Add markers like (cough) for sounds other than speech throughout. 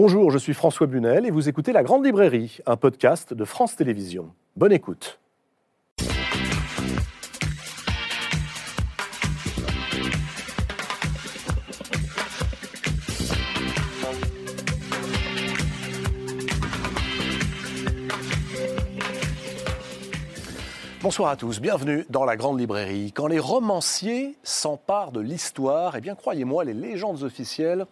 Bonjour, je suis François Bunel et vous écoutez La Grande Librairie, un podcast de France Télévisions. Bonne écoute. Bonsoir à tous, bienvenue dans la Grande Librairie. Quand les romanciers s'emparent de l'histoire, eh bien croyez-moi, les légendes officielles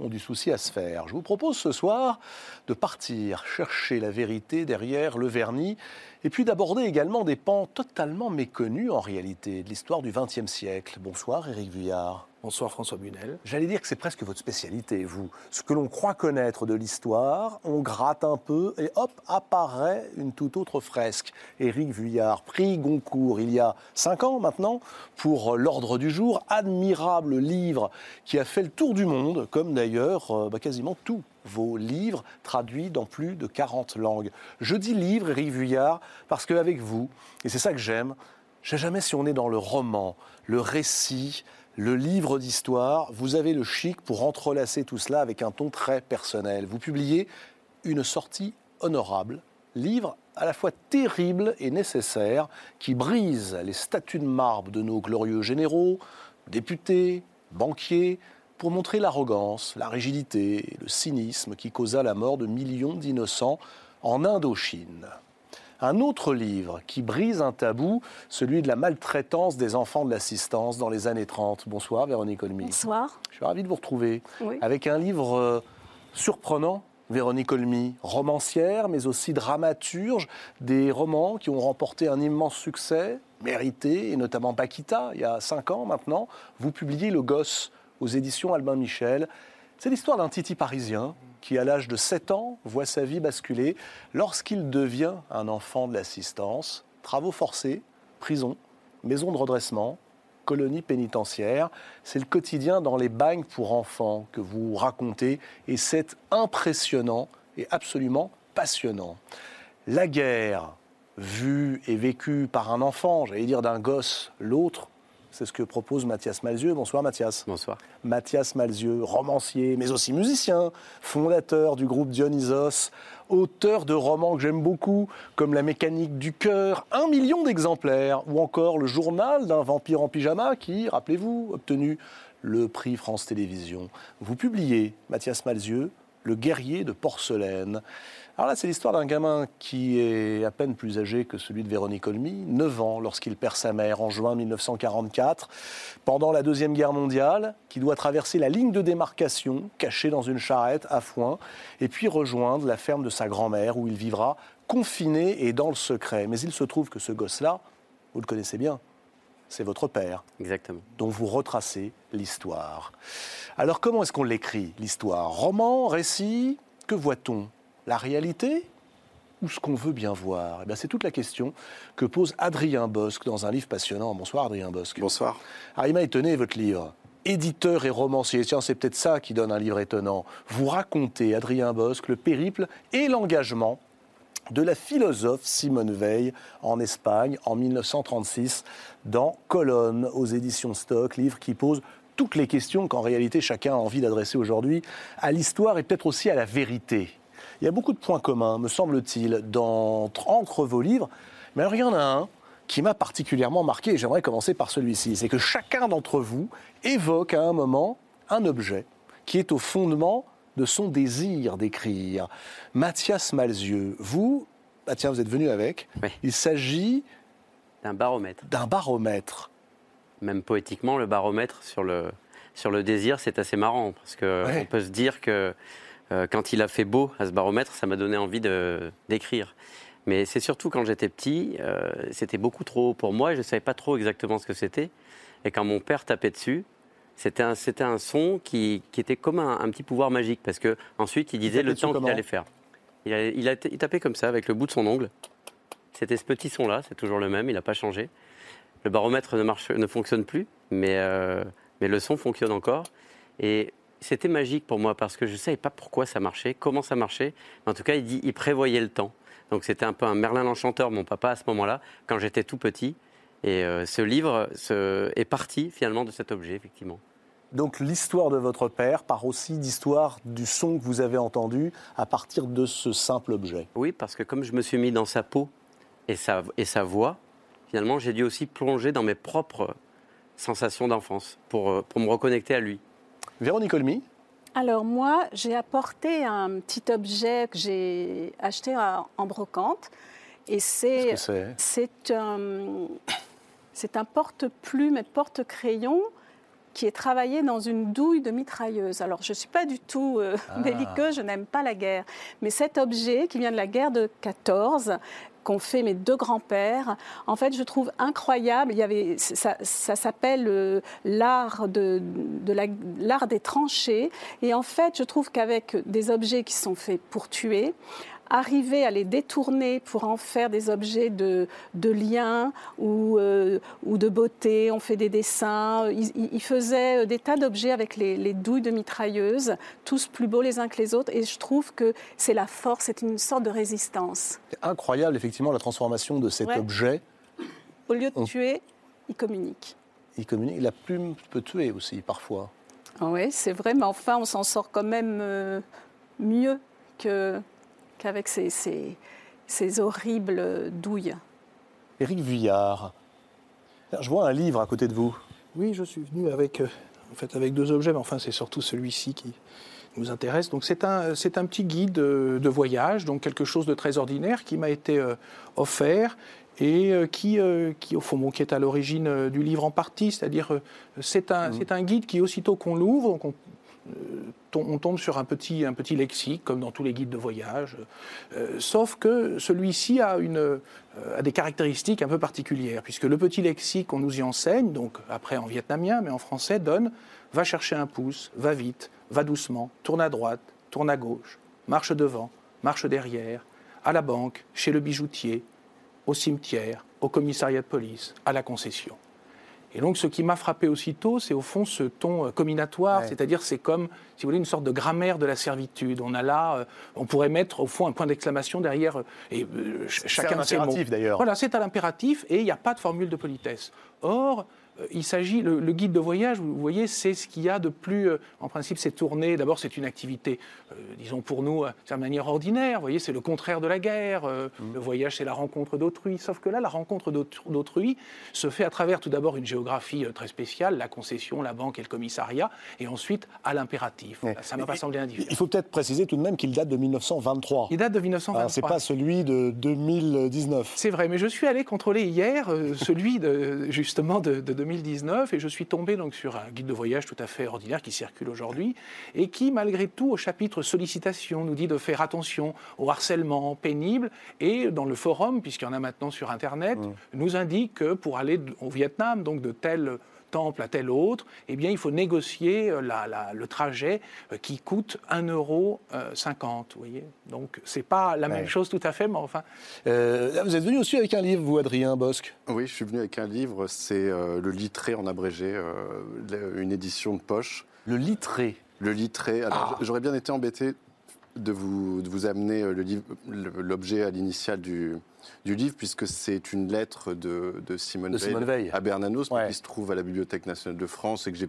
ont du souci à se faire. Je vous propose ce soir de partir chercher la vérité derrière le vernis et puis d'aborder également des pans totalement méconnus en réalité de l'histoire du XXe siècle. Bonsoir Éric Vuillard. Bonsoir François Bunel. J'allais dire que c'est presque votre spécialité, vous. Ce que l'on croit connaître de l'histoire, on gratte un peu et hop, apparaît une toute autre fresque. Éric Vuillard, prix Goncourt il y a cinq ans maintenant pour l'ordre du jour, admirable livre qui a fait le tour du monde, comme d'ailleurs euh, bah, quasiment tous vos livres traduits dans plus de 40 langues. Je dis livre, Éric Vuillard, parce qu'avec vous, et c'est ça que j'aime, je sais jamais si on est dans le roman, le récit, le livre d'histoire, vous avez le chic pour entrelacer tout cela avec un ton très personnel. Vous publiez une sortie honorable, livre à la fois terrible et nécessaire, qui brise les statues de marbre de nos glorieux généraux, députés, banquiers, pour montrer l'arrogance, la rigidité, le cynisme qui causa la mort de millions d'innocents en Indochine un autre livre qui brise un tabou, celui de la maltraitance des enfants de l'assistance dans les années 30. Bonsoir Véronique Olmy. Bonsoir. Je suis ravi de vous retrouver avec un livre euh, surprenant. Véronique Olmy, romancière, mais aussi dramaturge, des romans qui ont remporté un immense succès, mérité, et notamment Paquita, il y a cinq ans maintenant. Vous publiez Le Gosse aux éditions Albin Michel. C'est l'histoire d'un titi parisien qui, à l'âge de 7 ans, voit sa vie basculer lorsqu'il devient un enfant de l'assistance. Travaux forcés, prison, maison de redressement, colonie pénitentiaire. C'est le quotidien dans les bagnes pour enfants que vous racontez et c'est impressionnant et absolument passionnant. La guerre, vue et vécue par un enfant, j'allais dire d'un gosse, l'autre, c'est ce que propose Mathias Malzieux. Bonsoir Mathias. Bonsoir. Mathias Malzieux, romancier, mais aussi musicien, fondateur du groupe Dionysos, auteur de romans que j'aime beaucoup, comme La mécanique du cœur, un million d'exemplaires, ou encore Le journal d'un vampire en pyjama qui, rappelez-vous, obtenu le prix France Télévisions. Vous publiez, Mathias Malzieux, Le guerrier de porcelaine. Alors là, c'est l'histoire d'un gamin qui est à peine plus âgé que celui de Véronique Olmy, 9 ans lorsqu'il perd sa mère en juin 1944, pendant la Deuxième Guerre mondiale, qui doit traverser la ligne de démarcation, caché dans une charrette à foin, et puis rejoindre la ferme de sa grand-mère où il vivra confiné et dans le secret. Mais il se trouve que ce gosse-là, vous le connaissez bien, c'est votre père. Exactement. Dont vous retracez l'histoire. Alors comment est-ce qu'on l'écrit, l'histoire? Roman, récit Que voit-on? La réalité ou ce qu'on veut bien voir? Eh C'est toute la question que pose Adrien Bosque dans un livre passionnant. Bonsoir Adrien Bosque. Bonsoir. Ah, il m'a étonné votre livre. Éditeur et romancier, tiens, c'est peut-être ça qui donne un livre étonnant. Vous racontez, Adrien Bosque, le périple et l'engagement de la philosophe Simone Veil en Espagne en 1936 dans Colonne aux éditions Stock, livre qui pose toutes les questions qu'en réalité chacun a envie d'adresser aujourd'hui à l'histoire et peut-être aussi à la vérité. Il y a beaucoup de points communs, me semble-t-il, entre vos livres. Mais alors, il y en a un qui m'a particulièrement marqué, et j'aimerais commencer par celui-ci. C'est que chacun d'entre vous évoque à un moment un objet qui est au fondement de son désir d'écrire. Mathias Malzieux, vous, ah tiens, vous êtes venu avec. Il s'agit d'un baromètre. D'un baromètre. Même poétiquement, le baromètre sur le, sur le désir, c'est assez marrant parce qu'on peut se dire que quand il a fait beau à ce baromètre, ça m'a donné envie d'écrire. Mais c'est surtout quand j'étais petit, euh, c'était beaucoup trop haut pour moi et je ne savais pas trop exactement ce que c'était. Et quand mon père tapait dessus, c'était un, un, son qui, qui était comme un, petit pouvoir magique parce que ensuite il disait le temps qu'il allait faire. Il, a, il, a, il, tapait comme ça avec le bout de son ongle. C'était ce petit son-là, c'est toujours le même, il n'a pas changé. Le baromètre ne, marche, ne fonctionne plus, mais, euh, mais le son fonctionne encore. Et c'était magique pour moi parce que je ne savais pas pourquoi ça marchait, comment ça marchait. en tout cas, il, dit, il prévoyait le temps. Donc c'était un peu un Merlin l'Enchanteur, mon papa, à ce moment-là, quand j'étais tout petit. Et euh, ce livre est parti finalement de cet objet, effectivement. Donc l'histoire de votre père part aussi d'histoire du son que vous avez entendu à partir de ce simple objet. Oui, parce que comme je me suis mis dans sa peau et sa, et sa voix, finalement j'ai dû aussi plonger dans mes propres sensations d'enfance pour, euh, pour me reconnecter à lui. Véronique Olmy Alors moi, j'ai apporté un petit objet que j'ai acheté en brocante. Et c'est un, un porte-plume et porte-crayon qui est travaillé dans une douille de mitrailleuse. Alors, je ne suis pas du tout euh, ah. (laughs) belliqueuse, je n'aime pas la guerre. Mais cet objet qui vient de la guerre de 14, qu'ont fait mes deux grands-pères, en fait, je trouve incroyable. Il y avait, ça, s'appelle euh, l'art de, de l'art des tranchées. Et en fait, je trouve qu'avec des objets qui sont faits pour tuer, arriver à les détourner pour en faire des objets de, de lien ou, euh, ou de beauté. On fait des dessins. Il, faisait euh, des tas d'objets avec les, douilles de mitrailleuses, tous plus beaux les uns que les autres. Et je trouve que c'est la force, c'est une sorte de résistance. C'est incroyable, effectivement, la transformation de cet objet. Au lieu de tuer, il communique. Il communique. La plume peut tuer aussi, parfois. Oui, c'est vrai, mais enfin, on s'en sort quand même euh, mieux que qu'avec ces, ces, horribles douilles. Éric Vuillard, je vois un livre à côté de vous. Oui, je suis venu avec, euh, en fait, avec deux objets, mais enfin c'est surtout celui-ci qui nous intéresse. Donc c'est un, c'est un petit guide de, voyage, donc quelque chose de très ordinaire qui m'a été euh, offert et euh, qui, qui, au fond, qui est à l'origine du livre en partie, c'est-à-dire c'est un, mmh. c'est un guide qui, aussitôt qu'on l'ouvre, on tombe sur un petit, un lexique, comme dans tous les guides de voyage, euh, sauf que celui-ci a, euh, a des caractéristiques un peu particulières, puisque le petit lexique qu'on nous y enseigne, donc après en vietnamien, mais en français, donne va chercher un pouce, va vite, va doucement, tourne à droite, tourne à gauche, marche devant, marche derrière, à la banque, chez le bijoutier, au cimetière, au commissariat de police, à la concession. Et donc, ce qui m'a frappé aussitôt, c'est au fond ce ton euh, combinatoire, c'est-à-dire c'est comme, si vous voulez, une sorte de grammaire de la servitude. On a là, euh, on pourrait mettre au fond un point d'exclamation derrière, euh, et chacun de ces mots. d'ailleurs. Voilà, c'est à l'impératif et il n'y a pas de formule de politesse. Or, il s'agit, le, guide de voyage, vous voyez, c'est ce qu'il y a de plus, euh, en principe, c'est tourné, d'abord c'est une activité, euh, disons pour nous, c'est de manière ordinaire, vous voyez, c'est le contraire de la guerre, mmh. le voyage c'est la rencontre d'autrui, sauf que là, la rencontre d'autrui se fait à travers tout d'abord une géographie très spéciale, la concession, la banque et le commissariat, et ensuite à l'impératif. Ça m'a pas semblé indifférent. Il faut peut-être préciser tout de même qu'il date de 1923. Il date de 1923. C'est pas celui de 2019. C'est vrai, mais je suis allé contrôler hier celui de, justement de, de 2019 et je suis tombé donc sur un guide de voyage tout à fait ordinaire qui circule aujourd'hui et qui, malgré tout, au chapitre sollicitation, nous dit de faire attention au harcèlement pénible et dans le forum, puisqu'il y en a maintenant sur Internet, mmh. nous indique que pour aller au Vietnam, donc de tel temple à tel autre, eh bien, il faut négocier euh, le trajet euh, qui coûte 1,50 euro. Euh, vous voyez Donc, c'est pas la même chose tout à fait, mais enfin. vous êtes venu aussi avec un livre, vous, Adrien Bosque? Oui, je suis venu avec un livre, c'est Le Littré en abrégé, une édition de poche. Le Littré? Le Littré. Alors, ah. j'aurais bien été embêté de vous, de vous amener l'objet à l'initiale du, du livre, puisque c'est une lettre de, Simone, Veil à Bernanos, qui se trouve à la Bibliothèque nationale de France et que j'ai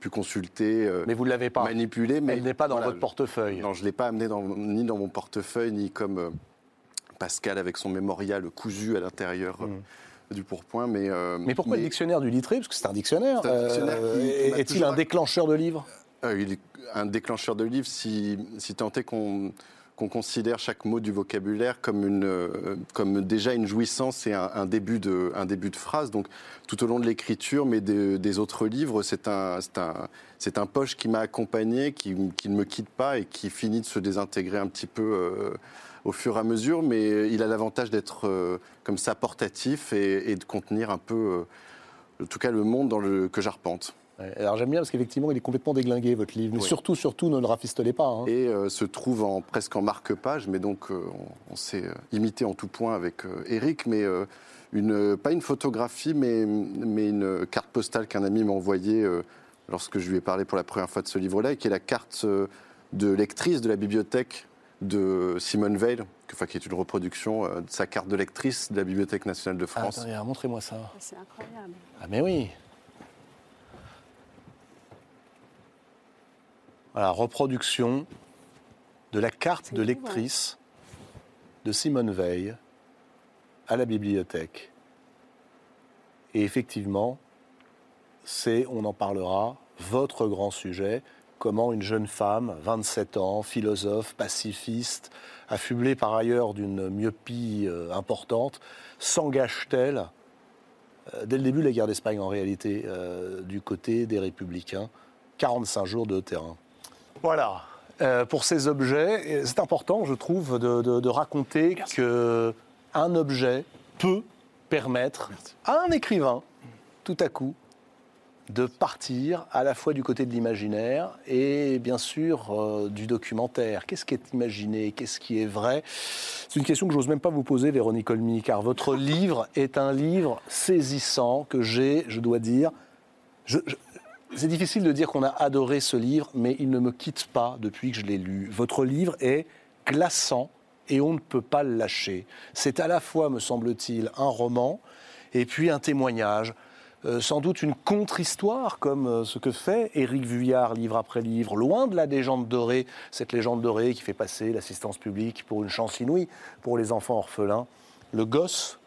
pu consulter, euh, mais vous l'avez pas manipuler, mais elle n'est pas dans votre portefeuille. Non, je l'ai pas amené ni dans mon portefeuille, ni comme euh, Pascal avec son mémorial cousu à l'intérieur. Euh, hmm. du pourpoint, mais... mais pourquoi le dictionnaire du littré? Parce que c'est un dictionnaire. Est-il un déclencheur de livres? Il est un déclencheur de livres si, si tant est qu'on qu'on considère chaque mot du vocabulaire comme, une, euh, comme déjà une jouissance et un, début de, un début de phrase. Donc, tout au long de l'écriture, mais des, autres livres, c'est un, un, un, poche qui m'a accompagné, qui, qui, ne me quitte pas et qui finit de se désintégrer un petit peu euh, au fur et à mesure. Mais il a l'avantage d'être euh, comme ça portatif et, de contenir un peu, en tout cas, le monde dans que j'arpente. Alors j'aime bien parce qu'effectivement, il est complètement déglingué, votre livre. Mais surtout, surtout, ne le rafistolez pas. Hein. Et euh, se trouve en, presque en marque-page, mais donc euh, on, s'est euh, imité en tout point avec Eric, mais une, pas une photographie, mais, mais une carte postale qu'un ami m'a envoyée lorsque je lui ai parlé pour la première fois de ce livre-là, et qui est la carte de lectrice de la bibliothèque de Simone Veil, enfin, qui est une reproduction de sa carte de lectrice de la Bibliothèque nationale de France. Ah, montrez-moi ça. C'est incroyable. Ah mais oui Voilà, reproduction de la carte de lectrice de Simone Veil à la bibliothèque. Et effectivement, c'est, on en parlera, votre grand sujet, comment une jeune femme, 27 ans, philosophe, pacifiste, affublée par ailleurs d'une myopie euh, importante, s'engage-t-elle, euh, dès le début de la guerre d'Espagne en réalité, euh, du côté des républicains 45 jours de terrain? Voilà, pour ces objets, c'est important, je trouve, de, de raconter qu'un objet peut permettre à un écrivain, tout à coup, de partir à la fois du côté de l'imaginaire et bien sûr euh, du documentaire. Qu'est-ce qui est imaginé? Qu'est-ce qui est vrai? C'est une question que j'ose même pas vous poser, Véronique Olmy, car votre livre est un livre saisissant que j'ai, je dois dire. C'est difficile de dire qu'on a adoré ce livre, mais il ne me quitte pas depuis que je l'ai lu. Votre livre est glaçant et on ne peut pas le lâcher. C'est à la fois, me semble-t-il, un roman et puis un témoignage euh, sans doute une contre-histoire, comme euh, ce que fait Éric Vuillard livre après livre, loin de la légende dorée, cette légende dorée qui fait passer l'assistance publique pour une chance inouïe pour les enfants orphelins. Le gosse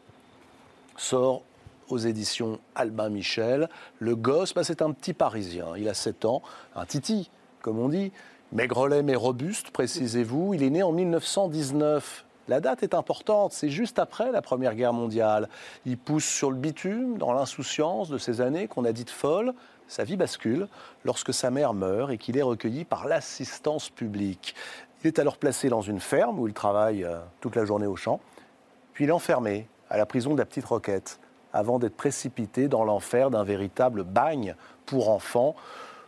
sort aux éditions Albin Michel. Le gosse, bah, c'est un petit Parisien, il a 7 ans, un titi, comme on dit, maigrelet mais robuste, précisez-vous. Il est né en 1919. La date est importante, c'est juste après la Première Guerre mondiale. Il pousse sur le bitume, dans l'insouciance de ces années qu'on a dites folles. Sa vie bascule lorsque sa mère meurt et qu'il est recueilli par l'assistance publique. Il est alors placé dans une ferme où il travaille euh, toute la journée au champ. Puis il est enfermé à la prison de la Petite Roquette avant d'être précipité dans l'enfer d'un véritable bagne pour enfants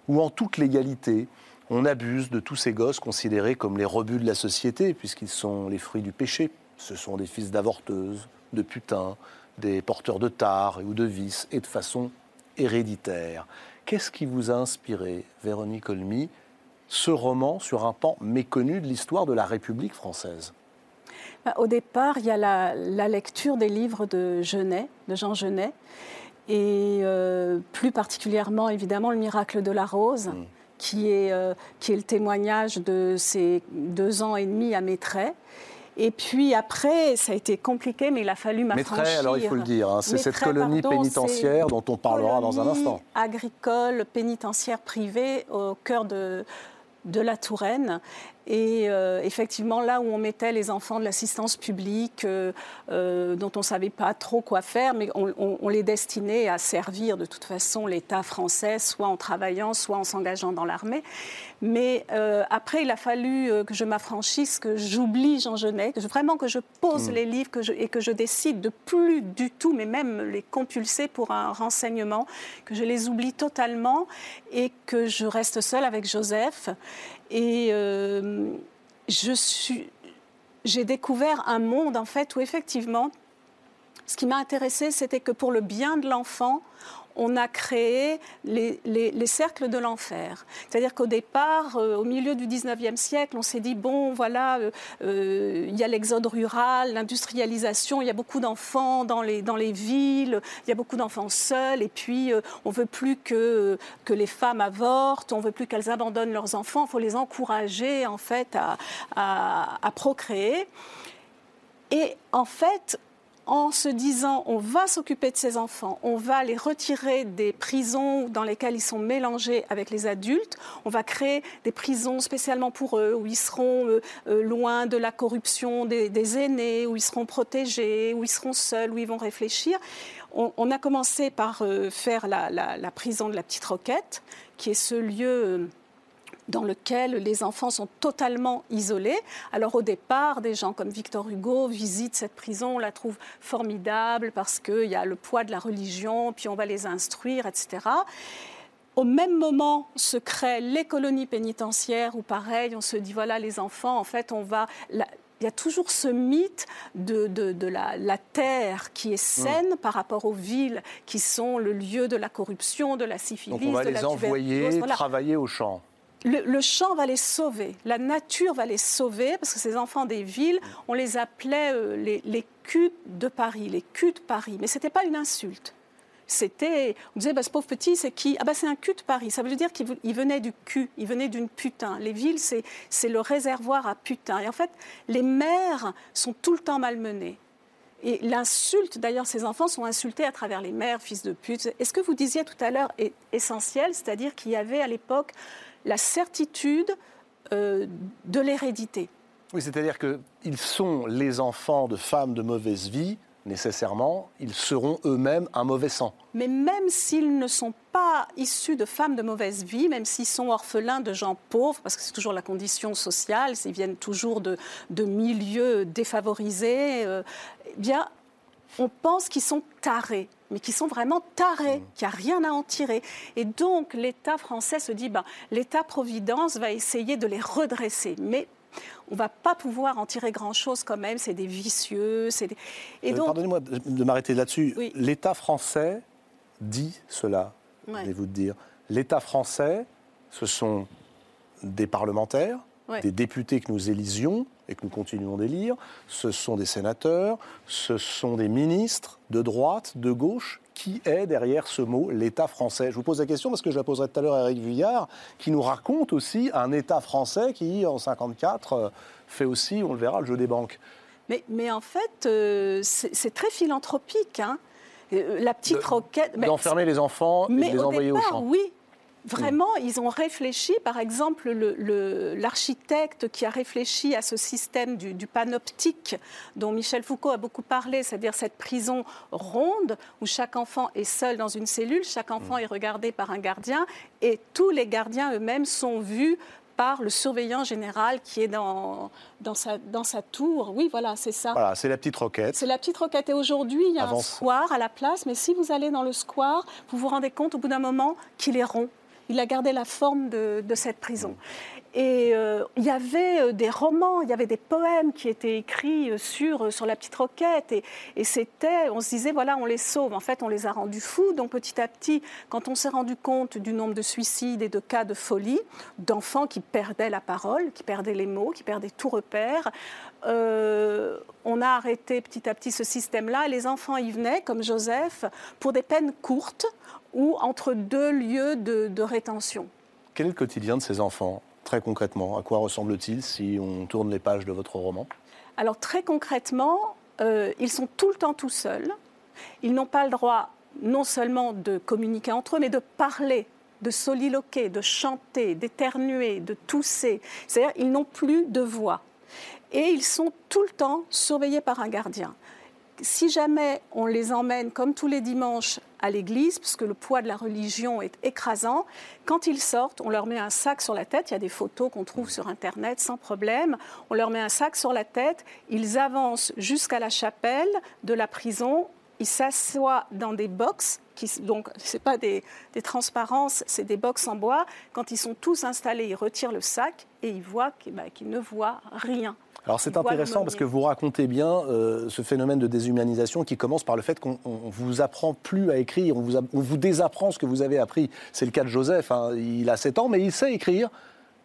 où en toute légalité, on abuse de tous ces gosses considérés comme les rebuts de la société, puisqu'ils sont les fruits du péché. Ce sont des fils d'avorteuses, de putains, des porteurs de tares ou de vices, et de façon héréditaire. Qu'est-ce qui vous a inspiré, Véronique Olmy, ce roman sur un pan méconnu de l'histoire de la République française? Au départ, il y a la, lecture des livres de Genet, de Jean Genet, et euh, plus particulièrement, évidemment, Le miracle de la rose. Mmh qui est, euh, qui est le témoignage de ces deux ans et demi à Maitret. Et puis après, ça a été compliqué, mais il a fallu m'affranchir. Maitret, alors il faut le dire, hein, c'est cette colonie pénitentiaire dont on parlera dans un instant. Agricole, pénitentiaire privée au cœur de, de la Touraine. Et euh, effectivement, là où on mettait les enfants de l'assistance publique, euh, euh, dont on ne savait pas trop quoi faire, mais on, les destinait à servir de toute façon l'État français, soit en travaillant, soit en s'engageant dans l'armée. Mais après, il a fallu que je m'affranchisse, que j'oublie Jean Genet, que vraiment que je pose mmh. les livres que je, et que je décide de plus du tout, mais même les compulser pour un renseignement, que je les oublie totalement et que je reste seule avec Joseph. Et euh, j'ai découvert un monde, en fait, où effectivement, ce qui m'a intéressé, c'était que pour le bien de l'enfant, on a créé les, cercles de l'enfer. C'est-à-dire qu'au départ, euh, au milieu du 19e siècle, on s'est dit, bon, voilà, euh, euh, il y a l'exode rural, l'industrialisation, il y a beaucoup d'enfants dans les, dans les villes, il y a beaucoup d'enfants seuls, et puis on ne veut plus que, que les femmes avortent, on ne veut plus qu'elles abandonnent leurs enfants, il faut les encourager, en fait, à, à procréer. Et en fait, en se disant on va s'occuper de ces enfants, on va les retirer des prisons dans lesquelles ils sont mélangés avec les adultes, on va créer des prisons spécialement pour eux où ils seront euh, euh, loin de la corruption des, aînés, où ils seront protégés, où ils seront seuls, où ils vont réfléchir. On, a commencé par euh, faire la, la, prison de la Petite Roquette, qui est ce lieu dans lequel les enfants sont totalement isolés. Alors au départ, des gens comme Victor Hugo visitent cette prison, on la trouve formidable parce qu'il y a le poids de la religion, puis on va les instruire, etc. Au même moment se créent les colonies pénitentiaires où pareil, on se dit voilà les enfants, en fait on va... il y a toujours ce mythe de, de, la, terre qui est saine par rapport aux villes qui sont le lieu de la corruption, de la syphilis. Donc on va les envoyer travailler au champ le, champ va les sauver, la nature va les sauver, parce que ces enfants des villes, on les appelait euh, les, les culs de Paris, les culs de Paris. Mais ce n'était pas une insulte. c'était, on disait, bah, ce pauvre petit, c'est qui? Ah bah c'est un cul de Paris. Ça veut dire qu'il venait du cul, il venait d'une putain. Les villes, c'est le réservoir à putain. Et en fait, les mères sont tout le temps malmenées. Et l'insulte, d'ailleurs, ces enfants sont insultés à travers les mères, fils de pute. Et ce que vous disiez tout à l'heure est essentiel, c'est-à-dire qu'il y avait à l'époque la certitude euh, de l'hérédité. Oui, c'est-à-dire qu'ils sont les enfants de femmes de mauvaise vie, nécessairement, ils seront eux-mêmes un mauvais sang. Mais même s'ils ne sont pas issus de femmes de mauvaise vie, même s'ils sont orphelins de gens pauvres, parce que c'est toujours la condition sociale, s'ils viennent toujours de, milieux défavorisés, euh, eh bien, on pense qu'ils sont tarés mais qui sont vraiment tarés, qu'il n'y a rien à en tirer. Et donc l'État français se dit, ben, l'État-providence va essayer de les redresser. Mais on ne va pas pouvoir en tirer grand-chose quand même, c'est des vicieux. Et euh, donc... Pardonnez-moi de m'arrêter là-dessus. L'État français dit cela, ouais. vous dire. L'État français, ce sont des parlementaires, des députés que nous élisions et que nous continuons d'élire, ce sont des sénateurs, ce sont des ministres de droite, de gauche. Qui est derrière ce mot l'État français? Je vous pose la question parce que je la poserai tout à l'heure à Eric Vuillard, qui nous raconte aussi un État français qui, en 54, euh, fait aussi, on le verra, le jeu des banques. Mais, mais en fait, euh, c'est très philanthropique. Hein. Euh, la petite roquette. D'enfermer les enfants et de les envoyer au champ. Oui, Vraiment, ils ont réfléchi, par exemple, l'architecte qui a réfléchi à ce système du, panoptique dont Michel Foucault a beaucoup parlé, c'est-à-dire cette prison ronde où chaque enfant est seul dans une cellule, chaque enfant mm. est regardé par un gardien et tous les gardiens eux-mêmes sont vus par le surveillant général qui est dans, dans, sa, dans sa tour. Oui, voilà, c'est ça. Voilà, c'est la petite roquette. C'est la petite roquette. Et aujourd'hui, il y a un square à la place, mais si vous allez dans le square, vous vous rendez compte au bout d'un moment qu'il est rond il a gardé la forme de, cette prison. Et euh, il y avait euh, des romans, il y avait des poèmes qui étaient écrits euh, sur, sur la petite roquette. Et, et c'était, on se disait, voilà, on les sauve. En fait, on les a rendus fous. Donc petit à petit, quand on s'est rendu compte du nombre de suicides et de cas de folie, d'enfants qui perdaient la parole, qui perdaient les mots, qui perdaient tout repère, on a arrêté petit à petit ce système-là. Les enfants y venaient, comme Joseph, pour des peines courtes ou entre deux lieux de, rétention. Quel est le quotidien de ces enfants, très concrètement? À quoi ressemble-t-il si on tourne les pages de votre roman? Alors très concrètement, euh, ils sont tout le temps tout seuls. Ils n'ont pas le droit non seulement de communiquer entre eux, mais de parler, de soliloquer, de chanter, d'éternuer, de tousser. C'est-à-dire ils n'ont plus de voix. Et ils sont tout le temps surveillés par un gardien si jamais on les emmène comme tous les dimanches à l'église, puisque le poids de la religion est écrasant, quand ils sortent, on leur met un sac sur la tête. Il y a des photos qu'on trouve sur Internet sans problème. On leur met un sac sur la tête. Ils avancent jusqu'à la chapelle de la prison. Ils s'assoient dans des boxes qui, donc ce pas des, transparences, c'est des boxes en bois. Quand ils sont tous installés, ils retirent le sac et ils voient qu'ils bah, ne voient rien. Alors c'est intéressant parce que vous racontez bien euh, ce phénomène de déshumanisation qui commence par le fait qu'on vous apprend plus à écrire, on vous, on vous, désapprend ce que vous avez appris. C'est le cas de Joseph, hein. il a 7 ans mais il sait écrire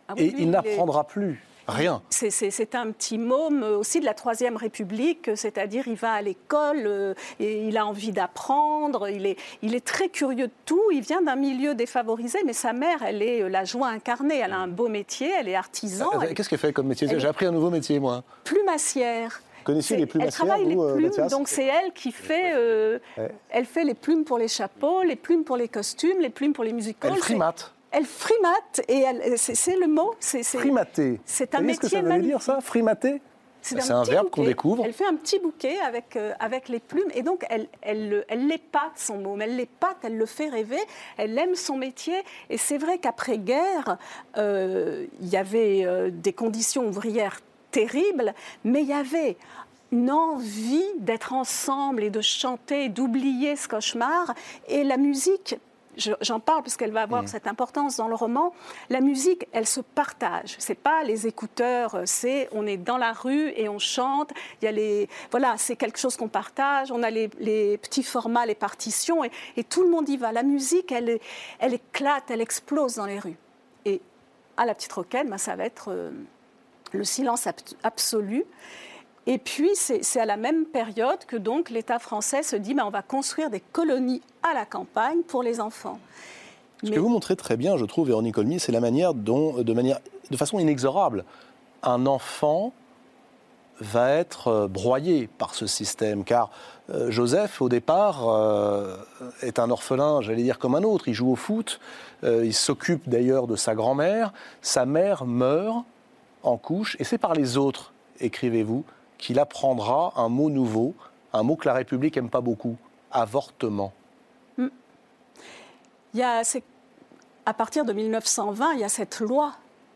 ah et il n'apprendra plus. Rien. C'est un petit môme aussi de la Troisième République, c'est-à-dire il va à l'école, euh, et il a envie d'apprendre, il est, il est très curieux de tout, il vient d'un milieu défavorisé, mais sa mère, elle est euh, la joie incarnée, elle a un beau métier, elle est artisan. Euh, qu'est-ce qu'elle fait comme métier? J'ai appris un nouveau métier, moi. Plumassière. Connaissez les plumassières Elle travaille les plumes, donc c'est elle qui fait, elle fait les plumes pour les chapeaux, les plumes pour les costumes, les plumes pour les musicals. Elle frimate elle frimate, et c'est le mot. Frimater. C'est un métier ce que ça veut dire, ça Frimater c'est un, verbe qu'on découvre. Elle fait un petit bouquet avec, euh, avec les plumes et donc elle, elle, elle l'épate son mot, elle l'épate, elle le fait rêver, elle aime son métier et c'est vrai qu'après-guerre, euh, il y avait euh, des conditions ouvrières terribles, mais il y avait une envie d'être ensemble et de chanter, d'oublier ce cauchemar et la musique j'en parle parce qu'elle va avoir mm. cette importance dans le roman. La musique, elle se partage. C'est pas les écouteurs, c'est on est dans la rue et on chante. Il y a les, voilà, c'est quelque chose qu'on partage. On a les, petits formats, les partitions, et, tout le monde y va. La musique, elle, elle éclate, elle explose dans les rues. Et à la petite roquette, ben, ça va être euh, le silence absolu Et puis, c'est à la même période que donc l'État français se dit, mais on va construire des colonies à la campagne pour les enfants. Ce que vous montrez très bien, je trouve, Véronique Olmy, c'est la manière dont, de, manière, de façon inexorable, un enfant va être euh, broyé par ce système. Car euh, Joseph, au départ, euh, est un orphelin, j'allais dire comme un autre. Il joue au foot, il s'occupe d'ailleurs de sa grand-mère. Sa mère meurt en couche, et c'est par les autres, écrivez-vous, qu'il apprendra un mot nouveau, un mot que la République n'aime pas beaucoup, avortement. Hmm. Il y a, à partir de 1920, il y a cette loi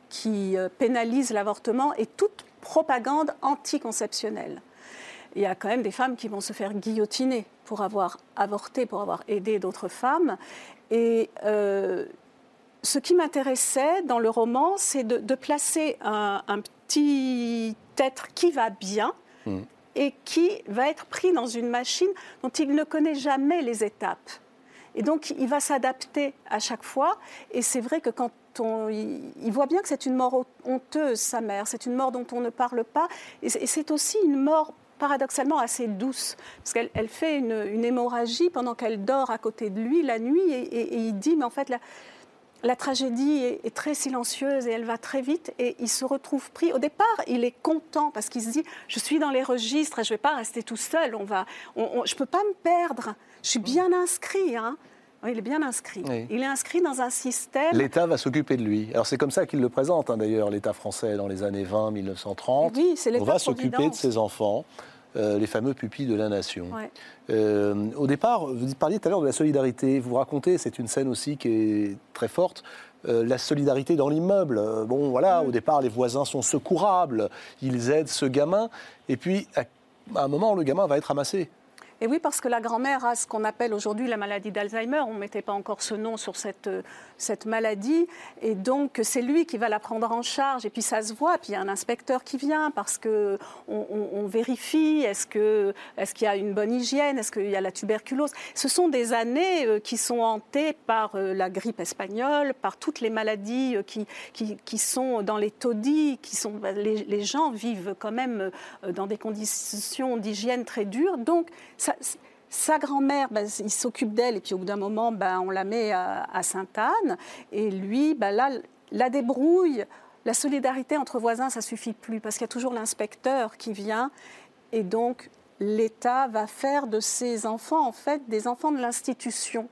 qui euh, pénalise l'avortement et toute propagande anticonceptionnelle. Il y a quand même des femmes qui vont se faire guillotiner pour avoir avorté, pour avoir aidé d'autres femmes. Et euh, ce qui m'intéressait dans le roman, c'est de, placer un, petit être qui va bien mmh. et qui va être pris dans une machine dont il ne connaît jamais les étapes. Et donc, il va s'adapter à chaque fois. Et c'est vrai que quand on, il voit bien que c'est une mort honteuse, sa mère, c'est une mort dont on ne parle pas. Et c'est aussi une mort paradoxalement assez douce, parce qu'elle fait une, hémorragie pendant qu'elle dort à côté de lui la nuit, et, il dit, mais en fait, la, la tragédie est, très silencieuse et elle va très vite et il se retrouve pris. Au départ, il est content parce qu'il se dit je suis dans les registres et je ne vais pas rester tout seul. On va, je ne peux pas me perdre. Je suis bien inscrit. Hein. il est bien inscrit. Il est inscrit dans un système. L'État va s'occuper de lui. Alors c'est comme ça qu'il le présente hein, d'ailleurs, l'État français dans les années 20, 1930. Oui, c'est On va s'occuper de ses enfants. Euh, les fameux pupilles de la nation. Euh, au départ, vous parliez tout à l'heure de la solidarité. Vous racontez, c'est une scène aussi qui est très forte. Euh, la solidarité dans l'immeuble. Bon, voilà, mm. au départ, les voisins sont secourables, ils aident ce gamin, et puis à un moment, le gamin va être ramassé. Et oui, parce que la grand-mère a ce qu'on appelle aujourd'hui la maladie d'Alzheimer. On ne mettait pas encore ce nom sur cette, cette maladie. Et donc, c'est lui qui va la prendre en charge. Et puis, ça se voit. Puis, il y a un inspecteur qui vient parce qu'on on, vérifie est-ce qu'il est y a une bonne hygiène? Est-ce qu'il y a la tuberculose? Ce sont des années euh, qui sont hantées par euh, la grippe espagnole, par toutes les maladies euh, qui, qui, qui sont dans les taudis. Qui sont, bah, les, les, gens vivent quand même dans des conditions d'hygiène très dures. Donc, sa grand-mère, ben, il s'occupe d'elle et puis au bout d'un moment, ben, on la met à, Sainte-Anne. Et lui, ben, là, la débrouille, la solidarité entre voisins, ça suffit plus parce qu'il y a toujours l'inspecteur qui vient. Et donc, l'État va faire de ses enfants, en fait, des enfants de l'institution.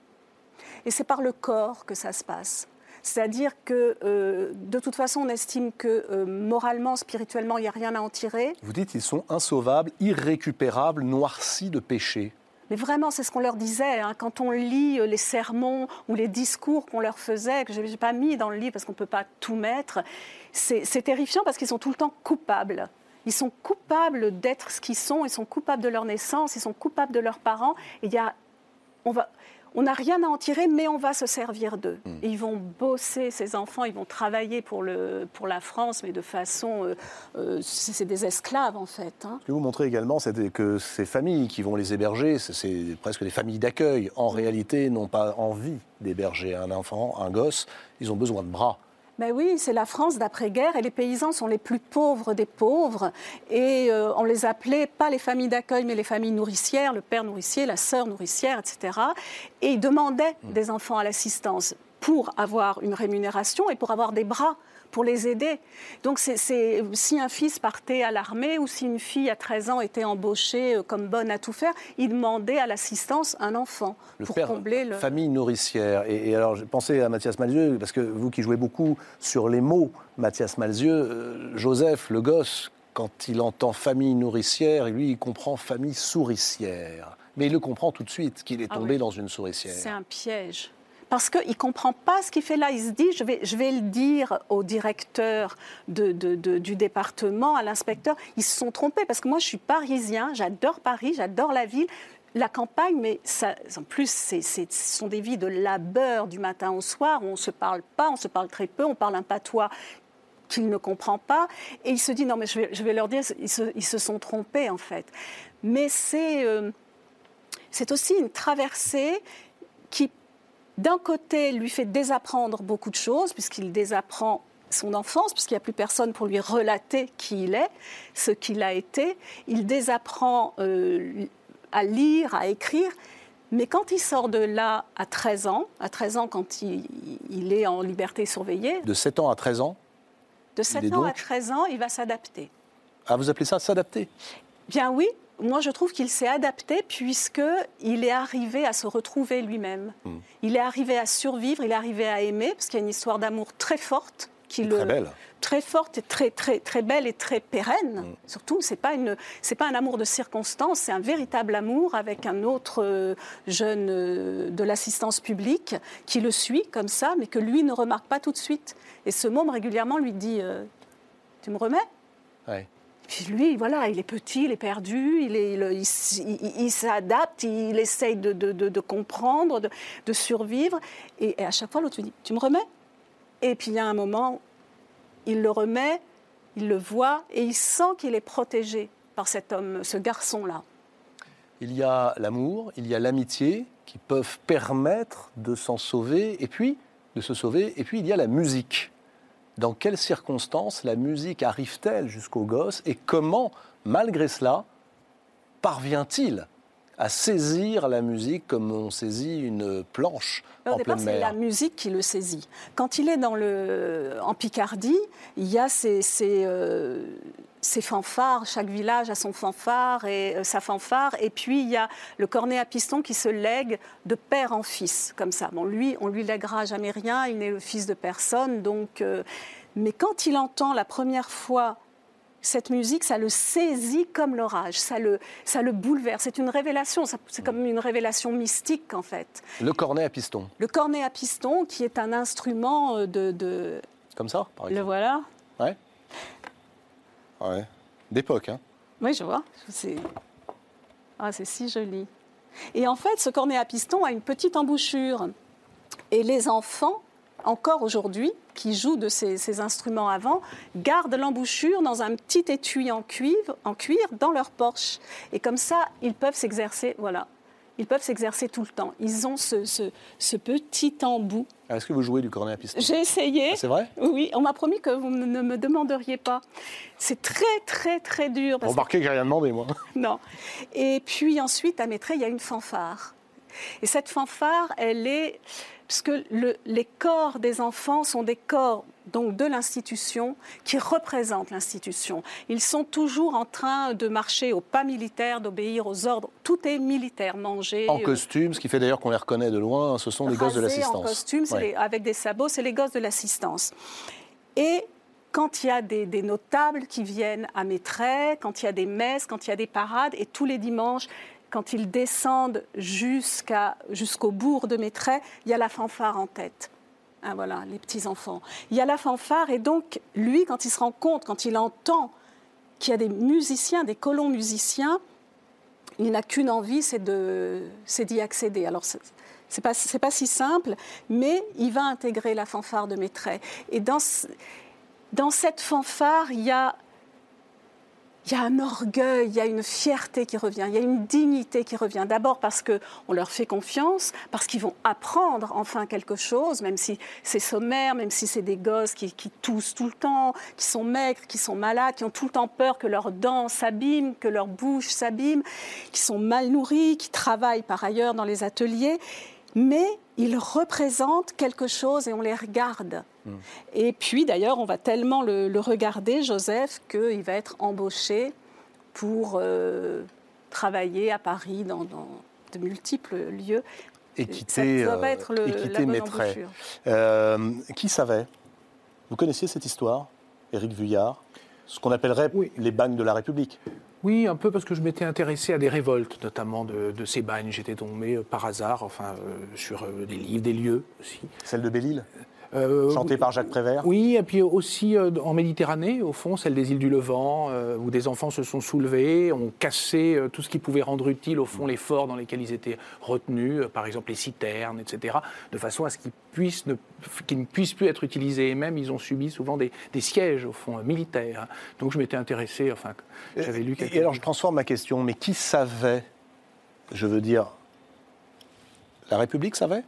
Et c'est par le corps que ça se passe. C'est-à-dire que, euh, de toute façon, on estime que euh, moralement, spirituellement, il n'y a rien à en tirer. Vous dites qu'ils sont insauvables, irrécupérables, noircis de péché. Mais vraiment, c'est ce qu'on leur disait. Hein. Quand on lit euh, les sermons ou les discours qu'on leur faisait, que je n'ai pas mis dans le livre parce qu'on ne peut pas tout mettre, c'est terrifiant parce qu'ils sont tout le temps coupables. Ils sont coupables d'être ce qu'ils sont, ils sont coupables de leur naissance, ils sont coupables de leurs parents. Et il y a, on va, on n'a rien à en tirer, mais on va se servir d'eux. Hmm. Ils vont bosser, ces enfants, ils vont travailler pour, le, pour la France, mais de façon... Euh, euh, c'est des esclaves, en fait. Hein. Ce que vous montrez également, c'est que ces familles qui vont les héberger, c'est presque des familles d'accueil, en réalité, n'ont pas envie d'héberger un enfant, un gosse. Ils ont besoin de bras. Ben oui, c'est la France d'après-guerre et les paysans sont les plus pauvres des pauvres. Et euh, on les appelait pas les familles d'accueil, mais les familles nourricières, le père nourricier, la sœur nourricière, etc. Et ils demandaient des enfants à l'assistance pour avoir une rémunération et pour avoir des bras pour les aider. Donc c'est, si un fils partait à l'armée ou si une fille à 13 ans était embauchée euh, comme bonne à tout faire, il demandait à l'assistance un enfant pour combler le... Famille nourricière. Et, alors j'ai pensé à Mathias Malzieu, parce que vous qui jouez beaucoup sur les mots, Mathias Malzieu, euh, Joseph, le gosse, quand il entend famille nourricière, lui, il comprend famille souricière. Mais il le comprend tout de suite qu'il est ah tombé dans une souricière. C'est un piège parce qu'il ne comprend pas ce qu'il fait là. Il se dit, je vais, le dire au directeur du département, à l'inspecteur. Ils se sont trompés, parce que moi, je suis parisien, j'adore Paris, j'adore la ville. La campagne, mais en plus, ce sont des vies de labeur du matin au soir, on ne se parle pas, on se parle très peu, on parle un patois qu'il ne comprend pas. Et il se dit, non, mais je vais, leur dire, ils se, sont trompés, en fait. Mais c'est... Euh, aussi une traversée qui d'un côté, lui fait désapprendre beaucoup de choses, puisqu'il désapprend son enfance, puisqu'il n'y a plus personne pour lui relater qui il est, ce qu'il a été. Il désapprend euh, à lire, à écrire. Mais quand il sort de là à 13 ans, à 13 ans quand il, est en liberté surveillée... De 7 ans à 13 ans? De 7 ans à 13 ans, il va s'adapter. Ah, vous appelez ça s'adapter? Bien oui, moi, je trouve qu'il s'est adapté puisqu'il est arrivé à se retrouver lui-même. Hmm. Il est arrivé à survivre, il est arrivé à aimer, parce qu'il y a une histoire d'amour très forte. Qui le, très belle. Très forte et très, très, très belle et très pérenne. Hmm. Surtout, ce n'est pas, pas un amour de circonstance, c'est un véritable amour avec un autre euh, jeune euh, de l'assistance publique qui le suit comme ça, mais que lui ne remarque pas tout de suite. Et ce môme régulièrement lui dit euh, Tu me remets? Ouais. Puis lui, voilà, il est petit, il est perdu, il, il, s'adapte, il essaye de, comprendre, de, survivre. Et, à chaque fois, l'autre lui dit Tu me remets? Et puis il y a un moment, il le remet, il le voit et il sent qu'il est protégé par cet homme, ce garçon-là. Il y a l'amour, il y a l'amitié qui peuvent permettre de s'en sauver et puis de se sauver. Et puis il y a la musique dans quelles circonstances la musique arrive-t-elle jusqu'au gosse et comment, malgré cela, parvient-il à saisir la musique comme on saisit une planche en pleine mer. C'est la musique qui le saisit. Quand il est dans le, en Picardie, il y a ces, ces, euh, fanfares. Chaque village a son fanfare et euh, sa fanfare. Et puis il y a le cornet à piston qui se lègue de père en fils, comme ça. Bon, lui, on lui lèguera jamais rien. Il n'est le fils de personne, donc. Euh, mais quand il entend la première fois cette musique, ça le saisit comme l'orage, ça le, ça le bouleverse. C'est une révélation, c'est comme une révélation mystique en fait. Le cornet à piston. Le cornet à piston, qui est un instrument euh, de. Comme ça, par exemple. Le voilà. Ouais. Ouais. D'époque, hein. Oui, je vois. C'est ah, si joli. Et en fait, ce cornet à piston a une petite embouchure. Et les enfants encore aujourd'hui, qui jouent de ces, instruments avant, gardent l'embouchure dans un petit étui en cuivre, en cuir dans leur Porsche. Et comme ça, ils peuvent s'exercer, voilà, ils peuvent s'exercer tout le temps. Ils ont ce, petit embout. Ah, est-ce que vous jouez du cornet à piston? J'ai essayé. Ah, c'est vrai? Oui, on m'a promis que vous ne me demanderiez pas. C'est très, très, très dur. Remarquez que j'ai rien demandé, moi. (laughs) Non. Et puis ensuite, à Maîtré, il y a une fanfare. Et cette fanfare, elle est puisque les corps des enfants sont des corps donc de l'institution qui représentent l'institution. Ils sont toujours en train de marcher au pas militaire, d'obéir aux ordres. Tout est militaire, manger. En euh, costume, ce qui fait d'ailleurs qu'on les reconnaît de loin, ce sont les gosses de l'assistance. En costume, avec des sabots, c'est les gosses de l'assistance. Et quand il y a des, des, notables qui viennent à Maitret, quand il y a des messes, quand il y a des parades, et tous les dimanches, quand ils descendent jusqu'au bourg de Maitret, il y a la fanfare en tête. Ah, voilà, les petits-enfants. Il y a la fanfare et donc, lui, quand il se rend compte, quand il entend qu'il y a des musiciens, des colons musiciens, il n'a qu'une envie, c'est d'y accéder. Alors, c'est pas, pas si simple, mais il va intégrer la fanfare de Maitret. Et dans cette fanfare, il y a il y a un orgueil, il y a une fierté qui revient, il y a une dignité qui revient. D'abord parce qu'on leur fait confiance, parce qu'ils vont apprendre enfin quelque chose, même si c'est sommaire, même si c'est des gosses qui, qui, toussent tout le temps, qui sont maigres, qui sont malades, qui ont tout le temps peur que leurs dents s'abîment, que leur bouche s'abîme, qui sont mal nourris, qui travaillent par ailleurs dans les ateliers. Mais ils représentent quelque chose et on les regarde. Hmm. Et puis d'ailleurs, on va tellement le, regarder, Joseph, qu'il va être embauché pour euh, travailler à Paris dans, de multiples lieux. Et quitter, ça, être le, euh, qui savait Vous connaissiez cette histoire, Éric Vuillard Ce qu'on appellerait les bagnes de la République? Oui, un peu parce que je m'étais intéressé à des révoltes, notamment de, ces bagnes. J'étais tombé euh, par hasard, enfin, euh, sur euh, des livres, des lieux aussi. Celle de Belle-Île? Euh, Chantée par Jacques Prévert Oui, et puis aussi en Méditerranée, au fond, celle des îles du Levant, où des enfants se sont soulevés, ont cassé tout ce qui pouvait rendre utile, au fond, les forts dans lesquels ils étaient retenus, par exemple les citernes, etc., de façon à ce qu'ils puissent ne, ne puissent plus être utilisés. Et même, ils ont subi souvent des, sièges, au fond, militaires. Donc je m'étais intéressé, enfin, j'avais lu quelque Et alors je transforme ma question, mais qui savait Je veux dire, la République savait?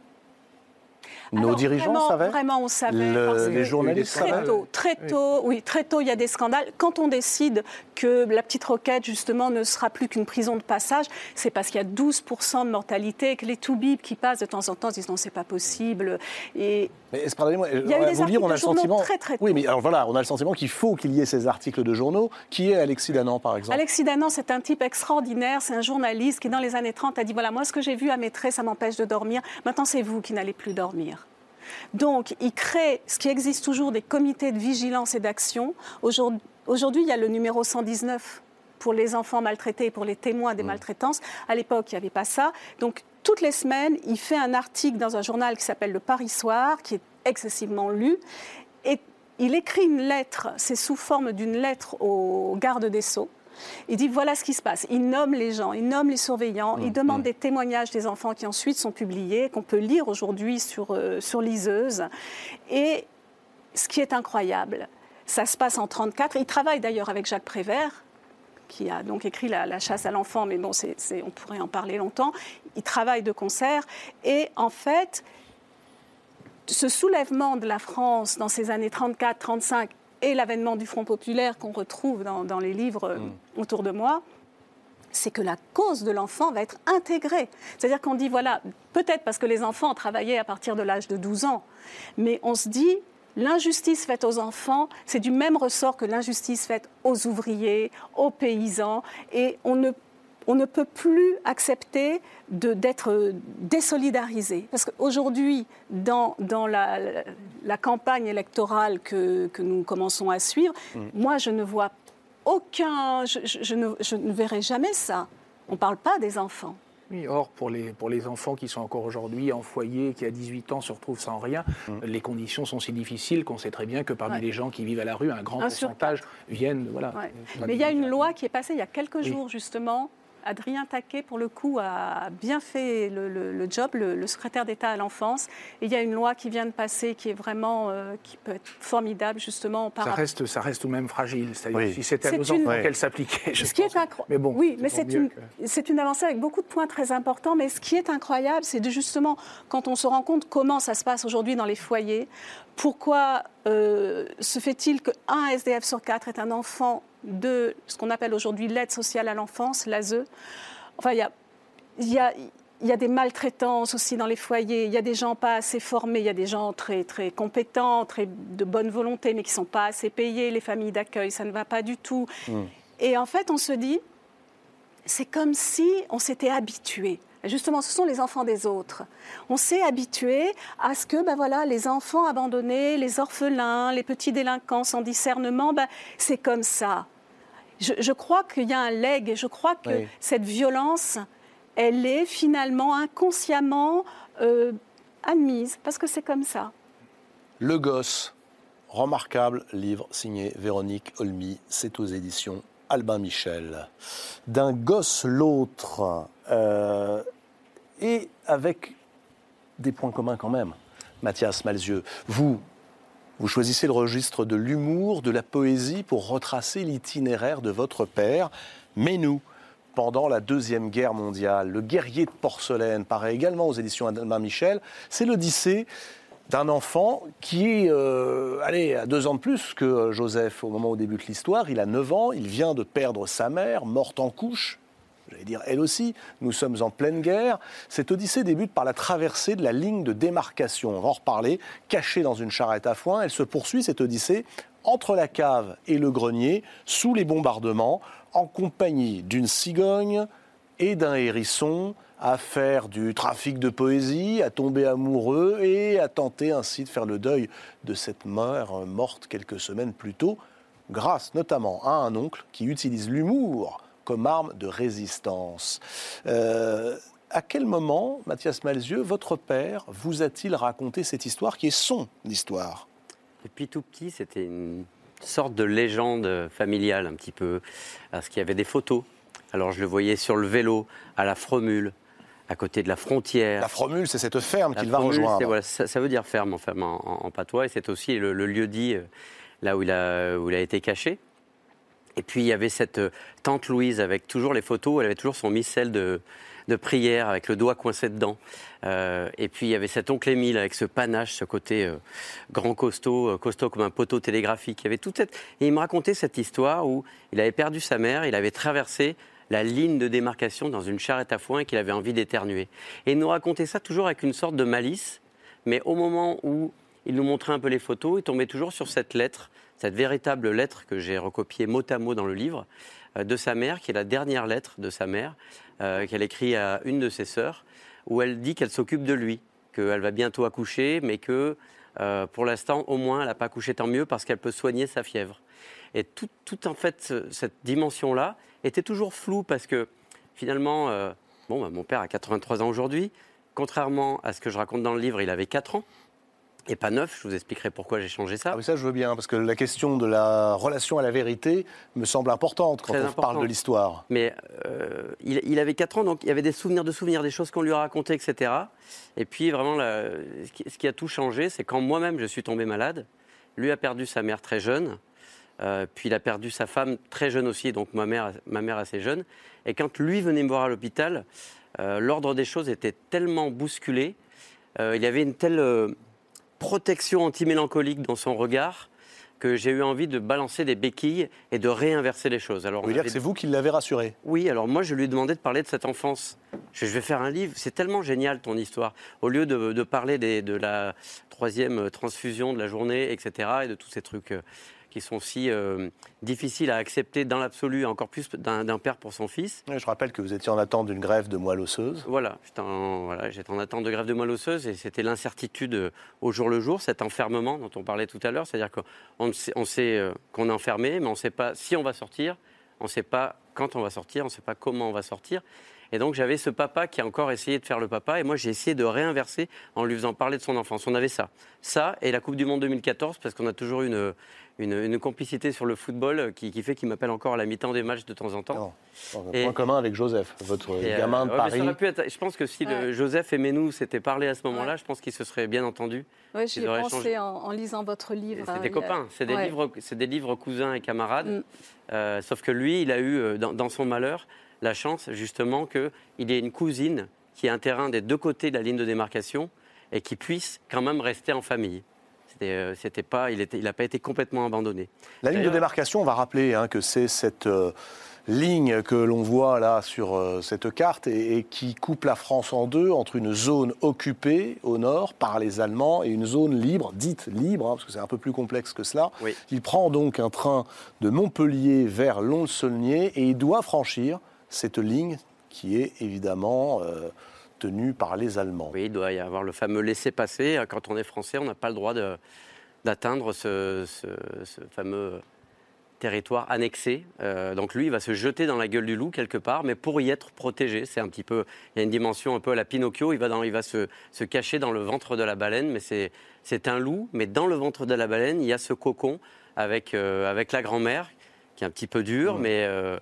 Nos dirigeants savaient Vraiment, on savait. les journalistes Très tôt, très tôt, oui. très tôt, il y a des scandales. Quand on décide que la petite roquette, justement, ne sera plus qu'une prison de passage, c'est parce qu'il y a 12% de mortalité et que les toubibs qui passent de temps en temps disent non, c'est pas possible. Et mais pardonnez-moi, il y a eu des vous on a le sentiment. Très, très oui, mais alors voilà, on a le sentiment qu'il faut qu'il y ait ces articles de journaux. Qui est Alexis Danan, par exemple? Alexis Danan, c'est un type extraordinaire. C'est un journaliste qui, dans les années 30, a dit voilà, moi, ce que j'ai vu à Maîtresse, ça m'empêche de dormir. Maintenant, c'est vous qui n'allez plus dormir. Donc, il crée ce qui existe toujours des comités de vigilance et d'action. Aujourd'hui, il y a le numéro 119 pour les enfants maltraités et pour les témoins des mmh. maltraitances. À l'époque, il n'y avait pas ça. Donc, toutes les semaines, il fait un article dans un journal qui s'appelle Le Paris Soir, qui est excessivement lu. Et il écrit une lettre, c'est sous forme d'une lettre au garde des Sceaux. Il dit voilà ce qui se passe. Il nomme les gens, il nomme les surveillants, il mmh, demande mmh. des témoignages des enfants qui ensuite sont publiés, qu'on peut lire aujourd'hui sur, euh, sur liseuse. Et ce qui est incroyable, ça se passe en 1934. Il travaille d'ailleurs avec Jacques Prévert, qui a donc écrit La, chasse à l'enfant, mais bon, on pourrait en parler longtemps. Il travaille de concert. Et en fait, ce soulèvement de la France dans ces années 34-35 et l'avènement du Front populaire qu'on retrouve dans, les livres mm. autour de moi, c'est que la cause de l'enfant va être intégrée. C'est-à-dire qu'on dit, voilà, peut-être parce que les enfants travaillaient à partir de l'âge de 12 ans, mais on se dit, L'injustice faite aux enfants, c'est du même ressort que l'injustice faite aux ouvriers, aux paysans, et on ne on ne peut plus accepter d'être désolidarisé. Parce qu'aujourd'hui, dans, dans la, la, campagne électorale que, que, nous commençons à suivre, mm. moi, je ne vois aucun... Je, je, ne, je ne verrai jamais ça. On ne parle pas des enfants. Oui, or, pour les, pour les enfants qui sont encore aujourd'hui en foyer, qui à 18 ans se retrouvent sans rien, mm. les conditions sont si difficiles qu'on sait très bien que parmi les gens qui vivent à la rue, un grand pourcentage viennent. Voilà, Mais il y a une loi qui est passée il y a quelques jours, justement, Adrien Taquet, pour le coup, a bien fait le, job, le, secrétaire d'État à l'enfance. Et il y a une loi qui vient de passer qui est vraiment, euh, qui peut être formidable, justement. Par ça, reste, ça reste tout de même fragile. C'est-à-dire, si c'était à nos enfants qu'elle s'appliquait, je ce qui est Mais bon, oui, mais c'est une, c'est une avancée avec beaucoup de points très importants. Mais ce qui est incroyable, c'est de justement, quand on se rend compte comment ça se passe aujourd'hui dans les foyers, pourquoi euh, se fait-il qu'un SDF sur quatre est un enfant de ce qu'on appelle aujourd'hui l'aide sociale à l'enfance, l'ASE. Enfin, il y a, y, a, y a, des maltraitances aussi dans les foyers, il y a des gens pas assez formés, il y a des gens très, très compétents, très de bonne volonté, mais qui ne sont pas assez payés, les familles d'accueil, ça ne va pas du tout. Mmh. Et en fait, on se dit, c'est comme si on s'était habitué. Justement, ce sont les enfants des autres. On s'est habitué à ce que ben voilà, les enfants abandonnés, les orphelins, les petits délinquants sans discernement, ben, c'est comme ça je, crois qu'il y a un leg, je crois que cette violence, elle est finalement inconsciemment euh, admise, parce que c'est comme ça. Le gosse, remarquable livre signé Véronique Olmy, c'est aux éditions Albin Michel. D'un gosse l'autre, euh, et avec des points communs quand même. Mathias Malzieux, vous, vous choisissez le registre de l'humour, de la poésie pour retracer l'itinéraire de votre père. Mais nous, pendant la Deuxième Guerre mondiale, le guerrier de porcelaine paraît également aux éditions Albin Michel. C'est l'Odyssée d'un enfant qui est, euh, à deux ans de plus que Joseph au moment où débute l'histoire. Il a 9 ans, il vient de perdre sa mère, morte en couche, dire elle aussi, nous sommes en pleine guerre. Cette odyssée débute par la traversée de la ligne de démarcation, on va en reparler, cachée dans une charrette à foin. Elle se poursuit, cette odyssée, entre la cave et le grenier, sous les bombardements, en compagnie d'une cigogne et d'un hérisson, à faire du trafic de poésie, à tomber amoureux et à tenter ainsi de faire le deuil de cette mère morte quelques semaines plus tôt, grâce notamment à un oncle qui utilise l'humour comme arme de résistance. Euh, à quel moment, Mathias Malzieux, votre père vous a-t-il raconté cette histoire qui est son histoire? Depuis tout petit, c'était une sorte de légende familiale un petit peu, parce qu'il y avait des photos. Alors je le voyais sur le vélo, à la Fromule, à côté de la frontière. La Fromule, c'est cette ferme qu'il va rejoindre. ça, veut dire ferme en, en, patois, et c'est aussi le, lieu dit euh, là où il a, où il a été caché. Et puis il y avait cette euh, tante Louise avec toujours les photos, elle avait toujours son missel de, prière avec le doigt coincé dedans. Euh, et puis il y avait cet oncle Émile avec ce panache, ce côté euh, grand costaud, costaud comme un poteau télégraphique. Il avait toute cette... Et il me racontait cette histoire où il avait perdu sa mère, il avait traversé la ligne de démarcation dans une charrette à foin et qu'il avait envie d'éternuer. Et il nous racontait ça toujours avec une sorte de malice, mais au moment où il nous montrait un peu les photos, il tombait toujours sur cette lettre, cette véritable lettre que j'ai recopiée mot à mot dans le livre, de sa mère, qui est la dernière lettre de sa mère, qu'elle écrit à une de ses sœurs, où elle dit qu'elle s'occupe de lui, qu'elle va bientôt accoucher, mais que euh, pour l'instant, au moins, elle n'a pas accouché tant mieux parce qu'elle peut soigner sa fièvre. Et tout, en fait, cette dimension-là était toujours floue parce que finalement, euh, bon, bah, mon père a 83 ans aujourd'hui. Contrairement à ce que je raconte dans le livre, il avait 4 ans et pas neuf. Je vous expliquerai pourquoi j'ai changé ça. Ah oui, ça, je veux bien, parce que la question de la relation à la vérité me semble importante quand on parle de l'histoire. Mais euh, il, avait 4 ans, donc il y avait des souvenirs de souvenirs, des choses qu'on lui a racontées, etc. Et puis, vraiment, ce qui a tout changé, c'est quand moi-même je suis tombé malade. Lui a perdu sa mère très jeune. Euh, puis il a perdu sa femme très jeune aussi, donc ma mère, ma mère assez jeune. Et quand lui venait me voir à l'hôpital, euh, l'ordre des choses était tellement bousculé, il y avait une telle protection anti-mélancolique dans son regard que j'ai eu envie de balancer des béquilles et de réinverser les choses. Alors, vous dire que c'est vous qui l'avez rassuré? Oui, alors moi je lui ai demandé de parler de cette enfance. Je, vais faire un livre, c'est tellement génial ton histoire. Au lieu de, parler de la troisième transfusion de la journée, etc., et de tous ces trucs euh, qui sont si euh, difficiles à accepter dans l'absolu, encore plus d'un père pour son fils. je rappelle que vous étiez en attente d'une grève de moelle osseuse. Voilà, j'étais en, voilà, en, attente de grève de moelle osseuse et c'était l'incertitude euh, au jour le jour, cet enfermement dont on parlait tout à l'heure, c'est-à-dire qu'on sait, on sait euh, qu'on est enfermé, mais on ne sait pas si on va sortir, on ne sait pas quand on va sortir, on ne sait pas comment on va sortir. Et donc j'avais ce papa qui a encore essayé de faire le papa, et moi j'ai essayé de réinverser en lui faisant parler de son enfance. On avait ça. Ça et la Coupe du Monde 2014, parce qu'on a toujours une, une, complicité sur le football qui, fait qu'il m'appelle encore à la mi-temps des matchs de temps en temps. un point commun avec Joseph, votre gamin de Paris. je pense que si Joseph et Menou s'étaient parlé à ce moment-là, je pense qu'ils se seraient bien entendus. Oui, j'y ai pensé en, lisant votre livre. C'est des copains, c'est des, livres, des livres cousins et camarades. Mm. Euh, sauf que lui, il a eu, euh, dans, son malheur, la chance justement qu'il ait une cousine qui ait un terrain des deux côtés de la ligne de démarcation et qui puisse quand même rester en famille. Euh, c'était pas, il n'a pas été complètement abandonné. La ligne de démarcation, on va rappeler hein, que c'est cette euh, ligne que l'on voit là sur euh, cette carte et, qui coupe la France en deux entre une zone occupée au nord par les Allemands et une zone libre, dite libre, hein, parce que c'est un peu plus complexe que cela. Il prend donc un train de Montpellier vers Lons-le-Saulnier et il doit franchir cette ligne qui est évidemment tenu par les Allemands. Oui, il doit y avoir le fameux laisser-passer. Quand on est français, on n'a pas le droit d'atteindre ce, fameux territoire annexé. Euh, donc lui, il va se jeter dans la gueule du loup quelque part, mais pour y être protégé. C'est un petit peu, il y a une dimension un peu à la Pinocchio. Il va, dans, il va se, cacher dans le ventre de la baleine, mais c'est un loup. Mais dans le ventre de la baleine, il y a ce cocon avec, euh, avec la grand-mère, qui est un petit peu dure, mais, euh,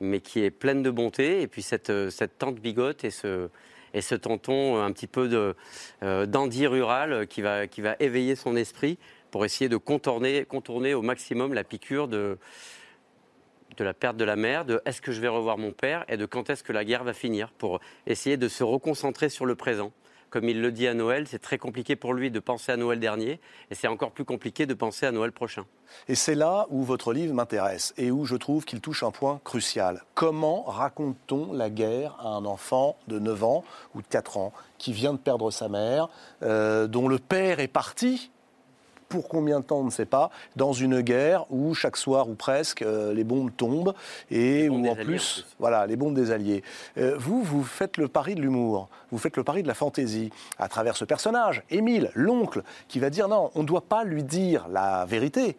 mais qui est pleine de bonté. Et puis cette, cette tante bigote et ce, et ce tonton un petit peu de, euh, dandy rural qui va, qui va éveiller son esprit pour essayer de contourner, contourner au maximum la piqûre de, de la perte de la mère, de est-ce que je vais revoir mon père et de quand est-ce que la guerre va finir, pour essayer de se reconcentrer sur le présent comme il le dit à Noël, c'est très compliqué pour lui de penser à Noël dernier, et c'est encore plus compliqué de penser à Noël prochain. Et c'est là où votre livre m'intéresse, et où je trouve qu'il touche un point crucial. Comment raconte-t-on la guerre à un enfant de 9 ans ou de 4 ans qui vient de perdre sa mère, euh, dont le père est parti pour combien de temps, on ne sait pas, dans une guerre où chaque soir ou presque euh, les bombes tombent et où en plus, voilà, les bombes des alliés. Euh, vous, vous faites le pari de l'humour, vous faites le pari de la fantaisie à travers ce personnage, Émile, l'oncle, qui va dire non, on ne doit pas lui dire la vérité,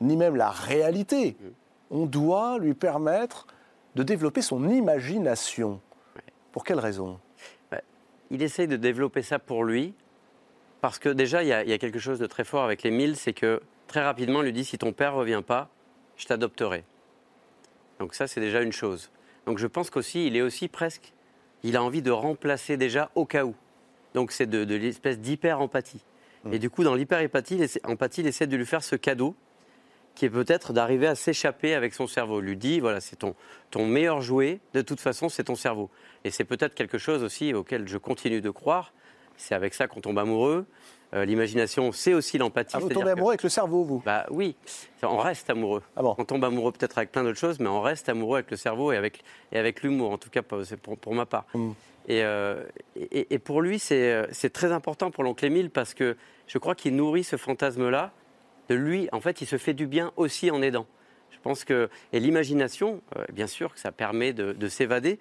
ni même la réalité. Mm. On doit lui permettre de développer son imagination. Pour quelle raison? Bah, Il essaye de développer ça pour lui, parce que déjà, il y, a, quelque chose de très fort avec les mille, c'est que très rapidement, il lui dit si ton père ne revient pas, je t'adopterai. Donc ça, c'est déjà une chose. Donc je pense qu'aussi, il est aussi presque, il a envie de remplacer déjà au cas où. Donc c'est de, l'espèce d'hyper-empathie. Mmh. Et du coup, dans l'hyper-empathie, il essaie de lui faire ce cadeau qui est peut-être d'arriver à s'échapper avec son cerveau. lui dit, voilà, c'est ton, ton meilleur jouet, de toute façon, c'est ton cerveau. Et c'est peut-être quelque chose aussi auquel je continue de croire. C'est avec ça qu'on tombe amoureux. Euh, l'imagination, c'est aussi l'empathie. Ah, vous tombez amoureux avec le cerveau, vous? Bah oui, on reste amoureux. Ah bon. On tombe amoureux peut-être avec plein d'autres choses, mais on reste amoureux avec le cerveau et avec, et avec l'humour, en tout cas pour, pour ma part. Mm. Euh, et, et, pour lui, c'est très important pour l'oncle Émile parce que je crois qu'il nourrit ce fantasme-là de lui. En fait, il se fait du bien aussi en aidant. Je pense que et l'imagination, euh, bien sûr, que ça permet de, s'évader,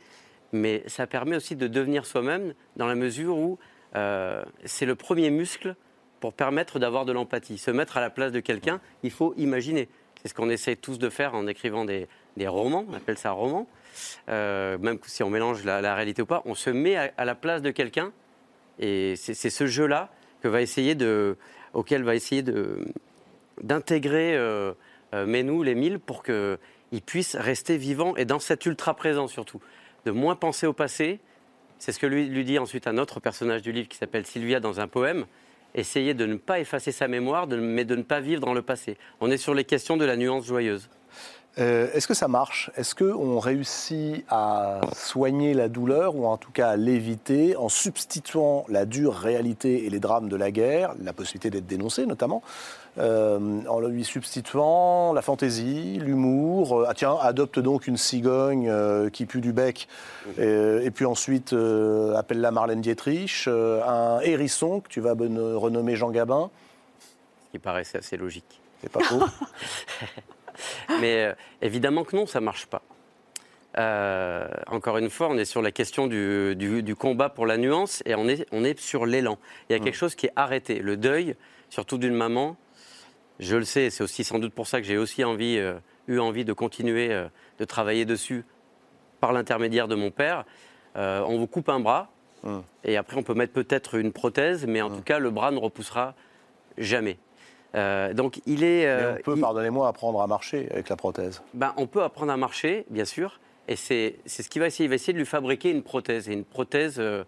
mais ça permet aussi de devenir soi-même dans la mesure où euh, c'est le premier muscle pour permettre d'avoir de l'empathie. Se mettre à la place de quelqu'un, il faut imaginer. C'est ce qu'on essaie tous de faire en écrivant des, romans, on appelle ça roman. Euh, même si on mélange la, réalité ou pas, on se met à, la place de quelqu'un, et c'est ce jeu-là que va essayer de, auquel va essayer d'intégrer euh, euh, Menou, les pour qu'il puisse rester vivant et dans cet ultra-présent surtout. De moins penser au passé, c'est ce que lui, dit ensuite un autre personnage du livre qui s'appelle Sylvia dans un poème. Essayer de ne pas effacer sa mémoire, mais de ne pas vivre dans le passé. On est sur les questions de la nuance joyeuse. Euh, est-ce que ça marche? Est-ce qu'on réussit à soigner la douleur ou en tout cas à l'éviter en substituant la dure réalité et les drames de la guerre, la possibilité d'être dénoncé notamment, euh, en lui substituant la fantaisie, l'humour. ah tiens, adopte donc une cigogne qui pue du bec, et, puis ensuite appelle-la Marlène Dietrich, un hérisson que tu vas renommer Jean Gabin. Ce qui paraissait assez logique. C'est pas faux. (laughs) Mais euh, évidemment que non, ça ne marche pas. Euh, encore une fois, on est sur la question du, combat pour la nuance et on est, on est sur l'élan. Il y a quelque mm. chose qui est arrêté. Le deuil, surtout d'une maman, je le sais, c'est aussi sans doute pour ça que j'ai aussi envie, euh, eu envie de continuer de travailler dessus par l'intermédiaire de mon père. on vous coupe un bras mm. et après on peut mettre peut-être une prothèse, mais en mm. tout cas le bras ne repoussera jamais. Euh, donc il est. Euh, on peut, pardonnez-moi, apprendre à marcher avec la prothèse. Ben, on peut apprendre à marcher, bien sûr, et c'est ce qu'il va essayer. Il va essayer de lui fabriquer une prothèse, et une prothèse euh,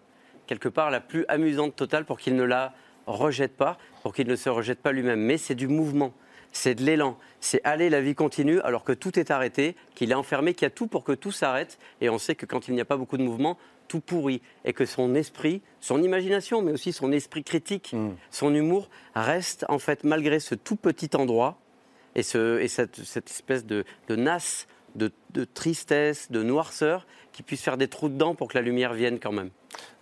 quelque part la plus amusante totale pour qu'il ne la rejette pas, pour qu'il ne se rejette pas lui-même. Mais c'est du mouvement, c'est de l'élan, c'est aller, la vie continue, alors que tout est arrêté, qu'il est enfermé, qu'il y a tout pour que tout s'arrête. Et on sait que quand il n'y a pas beaucoup de mouvement, tout pourri et que son esprit, son imagination, mais aussi son esprit critique, mm. son humour reste en fait malgré ce tout petit endroit et, ce, et cette, espèce de, de nasse de, tristesse, de noirceur, qui puisse faire des trous dedans pour que la lumière vienne quand même.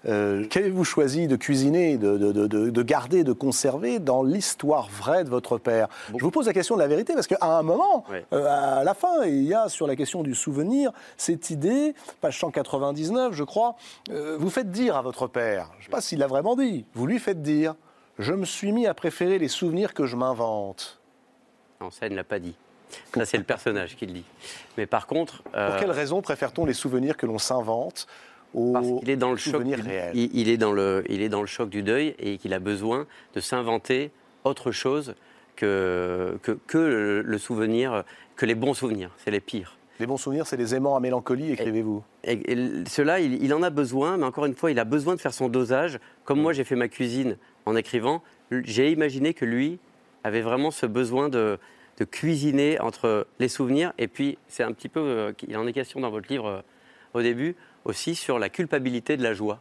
Euh, Qu'avez-vous choisi de cuisiner, de, de, garder, de conserver dans l'histoire vraie de votre père? Je vous pose la question de la vérité parce qu'à un moment, euh, à la fin, il y a sur la question du souvenir cette idée, page 199 je crois, euh, vous faites dire à votre père, je ne sais pas s'il l'a vraiment dit, vous lui faites dire, je me suis mis à préférer les souvenirs que je m'invente. Non, ça, il ne l'a pas dit. (laughs) Ça, c'est le personnage qui le dit. Mais par contre. Pour quelle raison préfère-t-on les souvenirs que l'on s'invente parce qu'il est dans le choc du, il, est dans le, il est dans le choc du deuil et qu'il a besoin de s'inventer autre chose que, que, que, le souvenir, que les bons souvenirs. C'est les pires. Les bons souvenirs, c'est les aimants à mélancolie, écrivez-vous. Et, cela, il, en a besoin, mais encore une fois, il a besoin de faire son dosage. Comme moi, j'ai fait ma cuisine en écrivant, j'ai imaginé que lui avait vraiment ce besoin de, de cuisiner entre les souvenirs et puis c'est un petit peu, euh, il en est question dans votre livre euh, au début, aussi sur la culpabilité de la joie.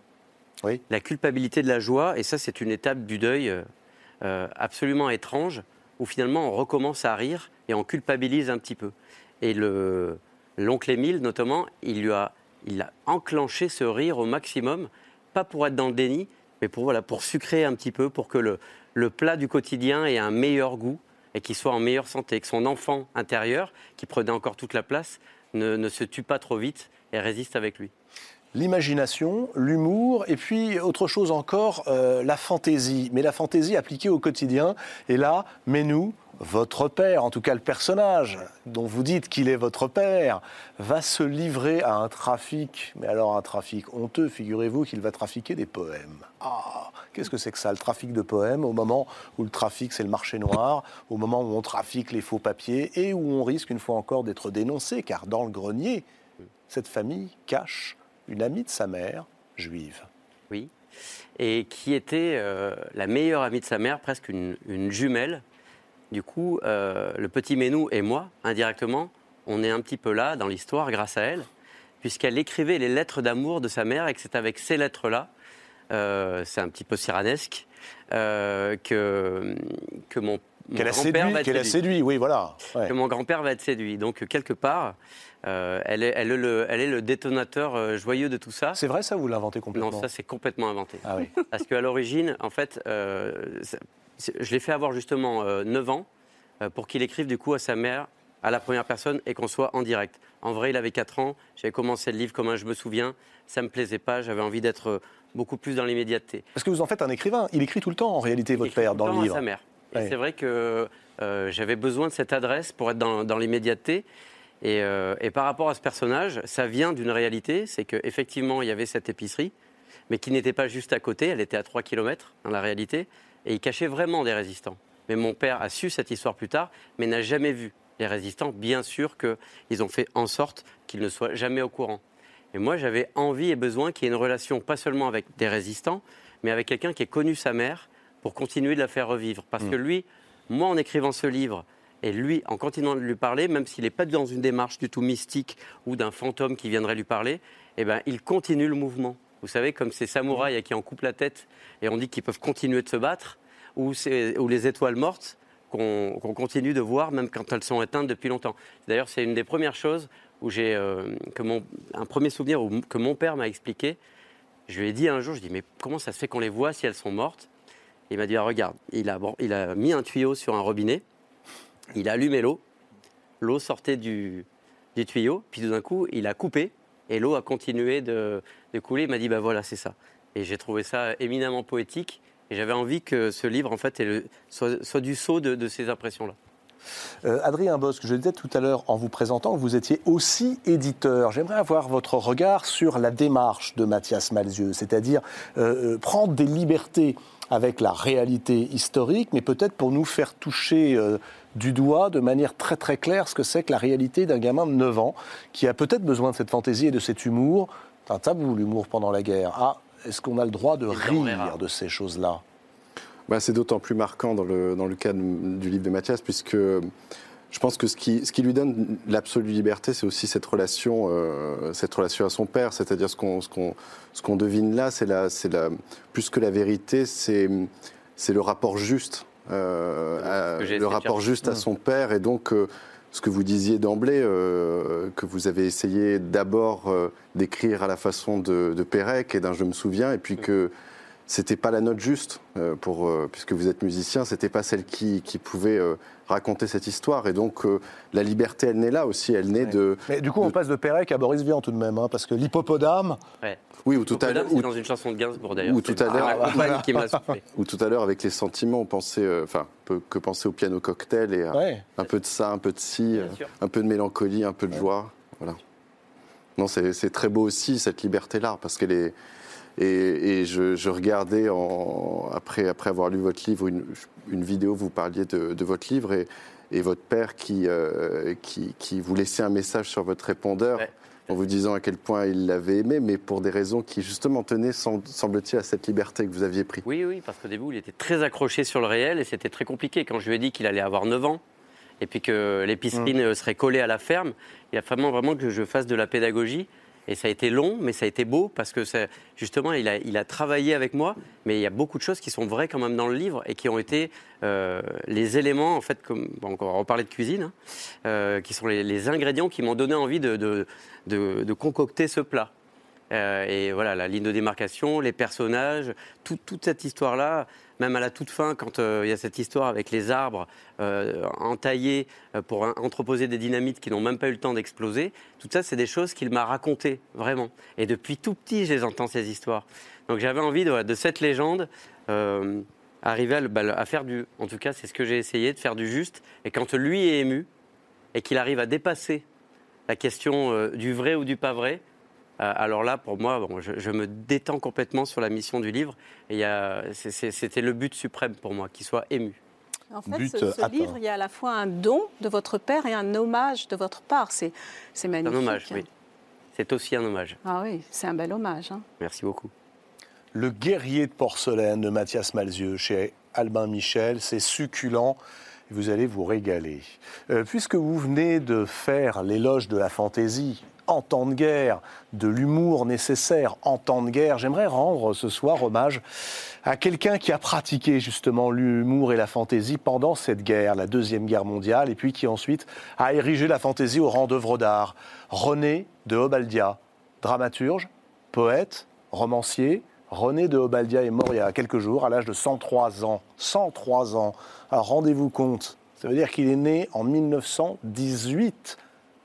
Oui. La culpabilité de la joie, et ça c'est une étape du deuil euh, absolument étrange, où finalement on recommence à rire et on culpabilise un petit peu. Et l'oncle Émile notamment, il lui a, il a enclenché ce rire au maximum, pas pour être dans le déni, mais pour, voilà, pour sucrer un petit peu, pour que le, le plat du quotidien ait un meilleur goût et qu'il soit en meilleure santé, que son enfant intérieur, qui prenait encore toute la place, ne, se tue pas trop vite et résiste avec lui l'imagination, l'humour, et puis autre chose encore, euh, la fantaisie. Mais la fantaisie appliquée au quotidien. Et là, mais nous, votre père, en tout cas le personnage dont vous dites qu'il est votre père, va se livrer à un trafic, mais alors un trafic honteux, figurez-vous qu'il va trafiquer des poèmes. Ah, qu'est-ce que c'est que ça, le trafic de poèmes, au moment où le trafic c'est le marché noir, au moment où on trafique les faux papiers et où on risque une fois encore d'être dénoncé, car dans le grenier, cette famille cache une amie de sa mère, juive. Oui, et qui était euh, la meilleure amie de sa mère, presque une, jumelle, du coup, le petit Ménou et moi, indirectement, on est un petit peu là dans l'histoire grâce à elle, puisqu'elle écrivait les lettres d'amour de sa mère et que c'est avec ces lettres-là, c'est un petit peu cyranesque, que, que mon qu'elle a séduit, qu'elle a séduit, oui, voilà. Que mon grand-père va être séduit. Donc quelque part, euh, elle, est, elle, est le, elle, est, le, détonateur euh, joyeux de tout ça. C'est vrai ça, vous l'inventez complètement? Non, ça c'est complètement inventé. Ah oui. Parce qu'à l'origine, en fait, euh, je l'ai fait avoir justement 9 ans pour qu'il écrive du coup à sa mère à la première personne et qu'on soit en direct. En vrai, il avait 4 ans, j'avais commencé le livre comme un je me souviens, ça me plaisait pas, j'avais envie d'être beaucoup plus dans l'immédiateté. Parce que vous en faites un écrivain, il écrit tout le temps en réalité, votre père, dans le livre. À sa mère. C'est vrai que euh, j'avais besoin de cette adresse pour être dans, l'immédiateté. Euh, et, par rapport à ce personnage, ça vient d'une réalité, c'est qu'effectivement, il y avait cette épicerie, mais qui n'était pas juste à côté, elle était à 3 km dans la réalité, et il cachait vraiment des résistants. Mais mon père a su cette histoire plus tard, mais n'a jamais vu les résistants. Bien sûr qu'ils ont fait en sorte qu'ils ne soient jamais au courant. Et moi, j'avais envie et besoin qu'il y ait une relation, pas seulement avec des résistants, mais avec quelqu'un qui ait connu sa mère, pour continuer de la faire revivre. Parce que mm. lui, moi, en écrivant ce livre, et lui, en continuant de lui parler, même s'il n'est pas dans une démarche du tout mystique ou d'un fantôme qui viendrait lui parler, eh ben, il continue le mouvement. Vous savez, comme ces samouraïs à qui on coupe la tête et on dit qu'ils peuvent continuer de se battre, ou, les étoiles mortes qu'on continue de voir même quand elles sont éteintes depuis longtemps. D'ailleurs, c'est une des premières choses où j'ai euh, un premier souvenir que mon père m'a expliqué. Je lui ai dit un jour, je dis mais comment ça se fait qu'on les voit si elles sont mortes? Il m'a dit ah, regarde, il a, mis un tuyau sur un robinet, il a allumé l'eau, l'eau sortait du, tuyau, puis tout d'un coup, il a coupé et l'eau a continué de, couler. Il m'a dit bah voilà, c'est ça. Et j'ai trouvé ça éminemment poétique et j'avait envie que ce livre, en fait, soit, du saut de, ces impressions-là. Euh, Adrien Bosque, je disais tout à l'heure en vous présentant, vous étiez aussi éditeur. J'aimerais avoir votre regard sur la démarche de Mathias Malzieux, c'est-à-dire euh, euh, prendre des libertés avec la réalité historique, mais peut-être pour nous faire toucher du doigt de manière très très claire ce que c'est que la réalité d'un gamin de 9 ans qui a peut-être besoin de cette fantaisie et de cet humour. Un tabou l'humour pendant la guerre. Ah, est-ce qu'on a le droit de rire de ces choses-là? Bah, C'est d'autant plus marquant dans le, dans le cas du livre de Mathias, puisque je pense que ce qui, ce qui lui donne l'absolue liberté, c'est aussi cette relation, euh, cette relation à son père. C'est-à-dire ce qu'on ce qu'on ce qu'on devine là, c'est la, c'est la, plus que la vérité, c'est c'est le rapport juste, euh, le rapport juste à son père. Et donc, euh, ce que vous disiez d'emblée, euh, que vous avez essayé d'abord d'écrire à la façon de, de Pérec et d'un Je me souviens, et puis que c'était pas la note juste, pour, puisque vous êtes musicien, c'était pas celle qui, qui pouvait raconter cette histoire. Et donc, euh, la liberté, elle naît là aussi. Elle naît de. Mais du coup, on passe de Pérec à Boris Vian tout de même, hein, parce que l'hippopotame. Oui, ou tout à l'heure. C'est dans une chanson de Gainsbourg d'ailleurs. Ou tout à l'heure. qui (laughs) Ou tout à l'heure, avec les sentiments, on pensait. Euh, enfin, peut que penser au piano cocktail et un peu de ça, un peu de ci, euh, un peu de mélancolie, un peu de joie. Voilà. Non, c'est très beau aussi, cette liberté-là, parce qu'elle est. Et, je, regardais, en, après, après avoir lu votre livre, une, une vidéo, vous parliez de, votre livre et, et votre père qui, euh, qui, qui, vous laissait un message sur votre répondeur. En vous disant à quel point il l'avait aimé, mais pour des raisons qui justement tenaient, semble-t-il, à cette liberté que vous aviez prise. Oui, oui, parce qu'au début, il était très accroché sur le réel et c'était très compliqué. Quand je lui ai dit qu'il allait avoir 9 ans, et puis que l'épicerie mmh. serait collée à la ferme, il a vraiment, vraiment que je fasse de la pédagogie. Et ça a été long, mais ça a été beau parce que justement, il a, il a, travaillé avec moi. Mais il y a beaucoup de choses qui sont vraies quand même dans le livre et qui ont été euh, les éléments, en fait, comme bon, on va reparler de cuisine, hein, euh, qui sont les, ingrédients qui m'ont donné envie de, concocter ce plat. Euh, et voilà, la ligne de démarcation, les personnages, toute cette histoire-là, même à la toute fin, quand euh, il y a cette histoire avec les arbres euh, entaillés euh, pour entreposer des dynamites qui n'ont même pas eu le temps d'exploser, tout ça, c'est des choses qu'il m'a racontées, vraiment. Et depuis tout petit, je les entends, ces histoires. Donc j'avais envie de, cette légende arriver bah, à, faire du... En tout cas, c'est ce que j'ai essayé, de faire du juste. Et quand lui est ému, et qu'il arrive à dépasser la question du vrai ou du pas vrai, alors là, pour moi, je, me détends complètement sur la mission du livre. Et c'était le but suprême pour moi, qu'il soit ému. En fait, ce, livre, il y a à la fois un don de votre père et un hommage de votre part. C'est magnifique. Un hommage, oui. C'est aussi un hommage. Ah oui, c'est un bel hommage. Hein. Merci beaucoup. Le guerrier de porcelaine de Mathias Malzieux chez Albin Michel, c'est succulent. Vous allez vous régaler. Euh, puisque vous venez de faire l'éloge de la fantaisie en temps de guerre, de l'humour nécessaire en temps de guerre, j'aimerais rendre ce soir hommage à quelqu'un qui a pratiqué justement l'humour et la fantaisie pendant cette guerre, la Deuxième Guerre mondiale, et puis qui ensuite a érigé la fantaisie au rang d'œuvre d'art. René de Obaldia, dramaturge, poète, romancier, René de Obaldia est mort il y a quelques jours, à l'âge de 103 ans. 103 ans. Alors rendez-vous compte, ça veut dire qu'il est né en 1918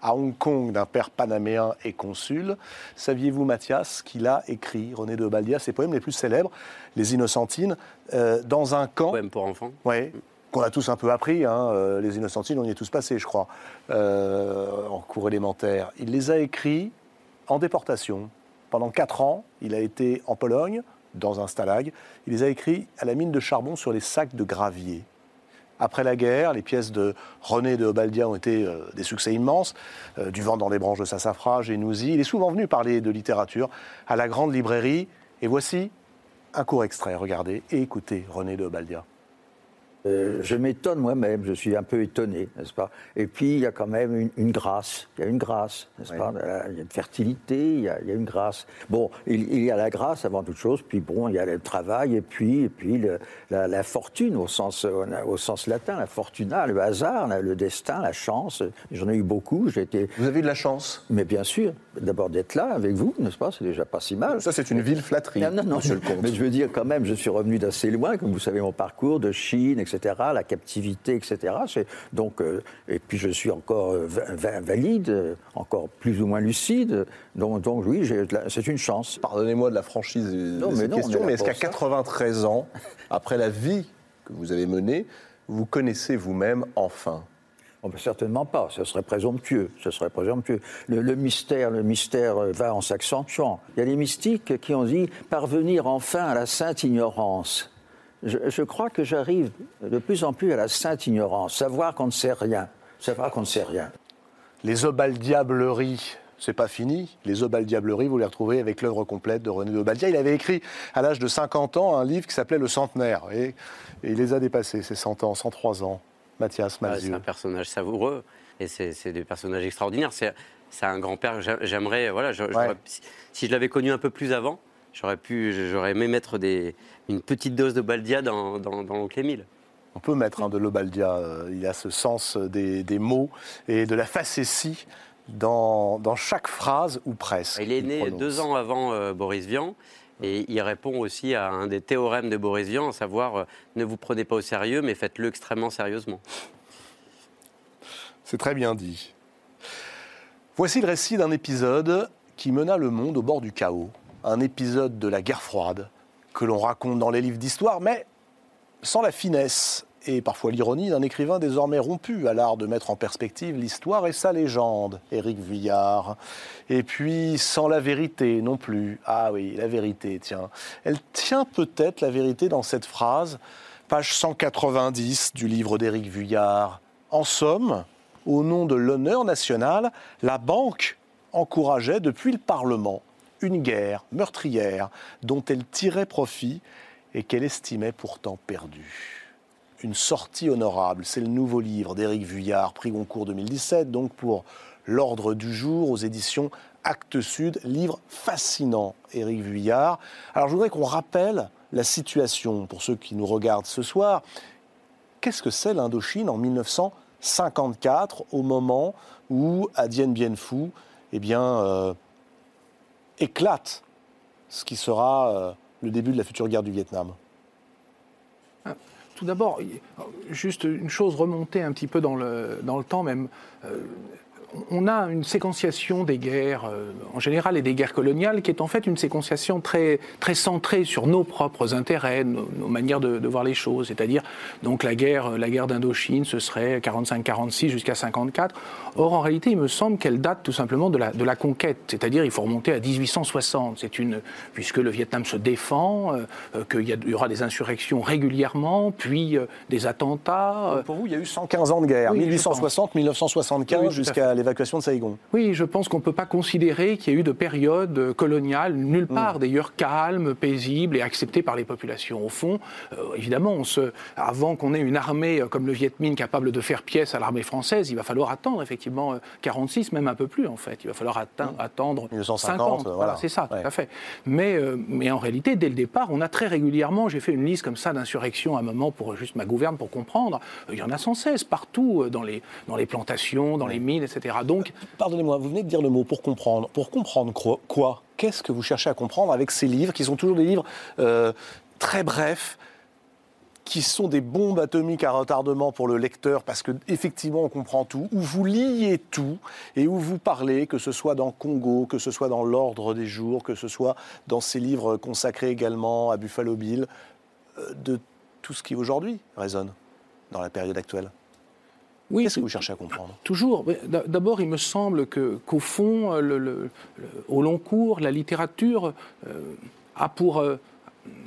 à Hong Kong d'un père panaméen et consul. Saviez-vous, Mathias, qu'il a écrit, René de Obaldia, ses poèmes les plus célèbres, Les Innocentines, euh, dans un camp? Poèmes pour enfants Oui, qu'on a tous un peu appris. Hein, euh, les Innocentines, on y est tous passés, je crois, euh, en cours élémentaire. Il les a écrits en déportation. Pendant quatre ans, il a été en Pologne, dans un stalag. Il les a écrits à la mine de charbon sur les sacs de gravier. Après la guerre, les pièces de René de Obaldia ont été euh, des succès immenses. Euh, du vent dans les branches de Sassafrage et Nouzy. Il est souvent venu parler de littérature à la grande librairie. Et voici un court extrait. Regardez et écoutez René de Obaldia. Euh, je m'étonne moi-même, je suis un peu étonné, n'est-ce pas? Et puis il y a quand même une, grâce, il y a une grâce, n'est-ce pas? Il y a une fertilité, il y a, une grâce. Bon, il, y a la grâce avant toute chose, puis bon, il y a le travail, et puis, et puis la, fortune au sens, au sens latin, la fortuna, le hasard, le destin, la chance. J'en ai eu beaucoup. J'ai été... Vous avez eu de la chance? Mais bien sûr, d'abord d'être là avec vous, n'est-ce pas? C'est déjà pas si mal. Ça, c'est une ville flatterie, non, non, non, monsieur le comte. Mais je veux dire quand même, je suis revenu d'assez loin, comme vous savez mon parcours, de Chine, etc la captivité, etc. Donc, euh, et puis je suis encore euh, valide, euh, encore plus ou moins lucide. Donc, donc oui, c'est une chance. Pardonnez-moi de la franchise de cette question, mais est-ce qu'à 93 ans, après la vie que vous avez menée, vous connaissez vous-même enfin? Oh ben, certainement pas, ce serait présomptueux, ce serait présomptueux. Le, le mystère, le mystère va en s'accentuant. Il y a des mystiques qui ont dit parvenir enfin à la sainte ignorance je, crois que j'arrive de plus en plus à la sainte ignorance, savoir qu'on ne sait rien, savoir qu'on ne sait rien. Les obaldiableries, c'est pas fini. Les obaldiableries, vous les retrouvez avec l'œuvre complète de René Obaldia. Il avait écrit à l'âge de 50 ans un livre qui s'appelait Le Centenaire. Et, il les a dépassés, ces 100 ans, 103 ans. Mathias Malzieu. c'est un personnage savoureux et c'est des personnages extraordinaires. C'est un grand-père. J'aimerais, voilà, si je l'avais connu un peu plus avant, j'aurais pu, j'aurais aimé mettre des, une petite dose de Baldia dans, dans, dans l'oncle Émile. On peut mettre un de l'Obaldia. Il a ce sens des, des, mots et de la facétie dans, dans, chaque phrase ou presque. Il est né deux ans avant euh, Boris Vian. Et il répond aussi à un des théorèmes de Boris Vian, à savoir euh, ne vous prenez pas au sérieux, mais faites-le extrêmement sérieusement. C'est très bien dit. Voici le récit d'un épisode qui mena le monde au bord du chaos un épisode de la guerre froide que l'on raconte dans les livres d'histoire, mais sans la finesse et parfois l'ironie d'un écrivain désormais rompu à l'art de mettre en perspective l'histoire et sa légende, Éric Vuillard. Et puis sans la vérité non plus. Ah oui, la vérité, tiens. Elle tient peut-être la vérité dans cette phrase, page 190 du livre d'Éric Vuillard. En somme, au nom de l'honneur national, la banque encourageait depuis le Parlement une guerre meurtrière dont elle tirait profit et qu'elle estimait pourtant perdue. Une sortie honorable, c'est le nouveau livre d'Éric Vuillard, prix Goncourt 2017, donc pour L'ordre du jour aux éditions Actes Sud, livre fascinant, Éric Vuillard. Alors je voudrais qu'on rappelle la situation pour ceux qui nous regardent ce soir. Qu'est-ce que c'est l'Indochine en 1954, au moment où, à Dien Bien Phu, eh bien, euh, éclate ce qui sera euh, le début de la future guerre du Vietnam ah, Tout d'abord, juste une chose remontée un petit peu dans le, dans le temps même. Euh, on a une séquenciation des guerres euh, en général et des guerres coloniales qui est en fait une séquenciation très, très centrée sur nos propres intérêts, nos, manières de, voir les choses. C'est-à-dire, donc la guerre, la guerre d'Indochine, ce serait 45-46 jusqu'à 54. Or, en réalité, il me semble qu'elle date tout simplement de la, de la conquête. C'est-à-dire, il faut remonter à 1860. C'est une, puisque le Vietnam se défend, euh, euh, qu'il y, aura des insurrections régulièrement, puis des attentats. pour vous, il y a eu 115 ans de guerre, 1860-1975 jusqu'à l'évacuation de Saïgon. Oui, je pense qu'on ne peut pas considérer qu'il y ait eu de période coloniale, nulle mm. part d'ailleurs, calme, paisible et acceptée par les populations. Au fond, euh, évidemment, on se, avant qu'on ait une armée comme le Viet Minh capable de faire pièce à l'armée française, il va falloir attendre effectivement 46, même un peu plus en fait. Il va falloir mm. attendre 1950, voilà. c'est ça, tout à fait. Mais, mais en réalité, dès le départ, on a très régulièrement, j'ai fait une liste comme ça d'insurrections à un moment pour juste ma gouverne pour comprendre, il y en a sans cesse partout dans les, dans les plantations, dans les mines, etc. Donc, pardonnez-moi, vous venez de dire le mot pour comprendre. Pour comprendre quoi Qu'est-ce que vous cherchez à comprendre avec ces livres, qui sont toujours des livres euh, très brefs, qui sont des bombes atomiques à retardement pour le lecteur parce qu'effectivement on comprend tout, où vous liez tout et où vous parlez, que ce soit dans Congo, que ce soit dans l'ordre des jours, que ce soit dans ces livres consacrés également à Buffalo Bill, euh, de tout ce qui aujourd'hui résonne dans la période actuelle oui, Qu'est-ce que vous cherchez à comprendre? Toujours. D'abord, il me semble qu'au fond, le, au long cours, la littérature euh, a pour euh,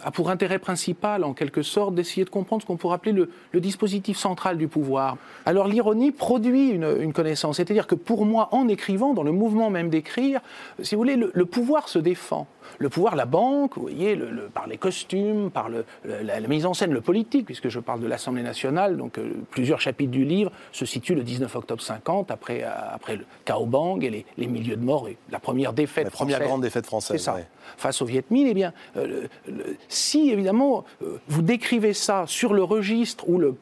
a pour intérêt principal, en quelque sorte, d'essayer de comprendre ce qu'on pourrait appeler le, dispositif central du pouvoir. Alors l'ironie produit une, connaissance, c'est-à-dire que pour moi, en écrivant, dans le mouvement même d'écrire, si vous voulez, le, pouvoir se défend. Le pouvoir, la banque, vous voyez, le, par les costumes, par la, mise en scène, le politique, puisque je parle de l'Assemblée nationale, donc euh, plusieurs chapitres du livre se situent le 19 octobre 50, après, euh, après le chaos Bang et les, milieux de mort, et la première défaite La première grande défaite française. Face au Viet Minh, eh bien, euh, si évidemment vous décrivez ça sur le registre où le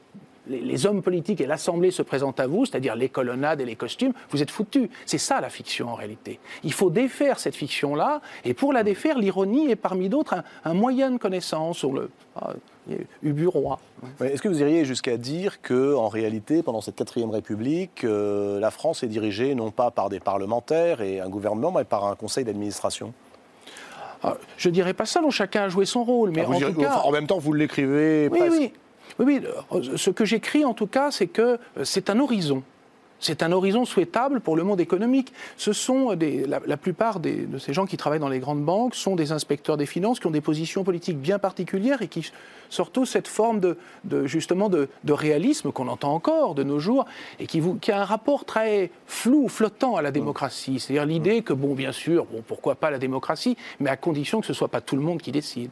les, hommes politiques et l'Assemblée se présentent à vous, c'est-à-dire les colonnades et les costumes, vous êtes foutus. C'est ça la fiction en réalité. Il faut défaire cette fiction-là, et pour la défaire, l'ironie est parmi d'autres un, moyen de connaissance sur le ah, Uburois. Est-ce que vous iriez jusqu'à dire que, en réalité, pendant cette quatrième République, euh, la France est dirigée non pas par des parlementaires et un gouvernement, mais par un conseil d'administration? Ah, je dirais pas ça, chacun a joué son rôle, mais ah, en, même temps, vous l'écrivez. Oui, oui, oui, oui, ce que j'écris en tout cas, c'est que euh, c'est un horizon. C'est un horizon souhaitable pour le monde économique. Ce sont des, la, plupart de ces gens qui travaillent dans les grandes banques sont des inspecteurs des finances qui ont des positions politiques bien particulières et qui sortent tous cette forme de, justement de, réalisme qu'on entend encore de nos jours et qui, qui, a un rapport très flou, flottant à la démocratie. C'est-à-dire l'idée que bon, bien sûr, bon, pourquoi pas la démocratie, mais à condition que ce soit pas tout le monde qui décide.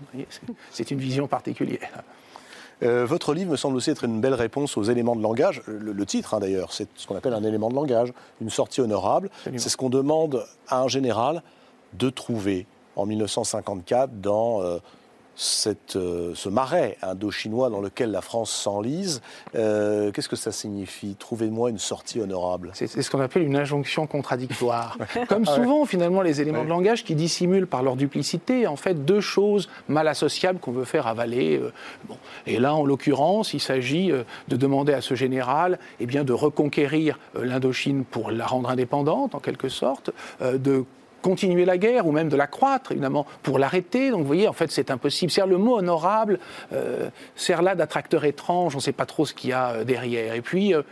C'est une vision particulière. Euh, votre livre me semble aussi être une belle réponse aux éléments de langage. Le, titre, hein, d'ailleurs, c'est ce qu'on appelle un élément de langage, une sortie honorable. C'est ce qu'on demande à un général de trouver en 1954 dans euh, cette, euh, ce marais indo-chinois dans lequel la France s'enlise. Euh, qu'est-ce que ça signifie Trouvez-moi une sortie honorable? C'est ce qu'on appelle une injonction contradictoire. (laughs) Comme ah souvent, finalement, les éléments de langage qui dissimulent par leur duplicité, en fait, deux choses mal associables qu'on veut faire avaler. Euh, bon. Et là, en l'occurrence, il s'agit de demander à ce général eh bien, de reconquérir l'Indochine pour la rendre indépendante, en quelque sorte, de continuer la guerre ou même de la croître, évidemment, pour l'arrêter. Donc vous voyez, en fait, c'est impossible. C'est le mot honorable euh, sert là d'attracteur étrange, on ne sait pas trop ce qu'il y a euh, derrière. Et puis, euh,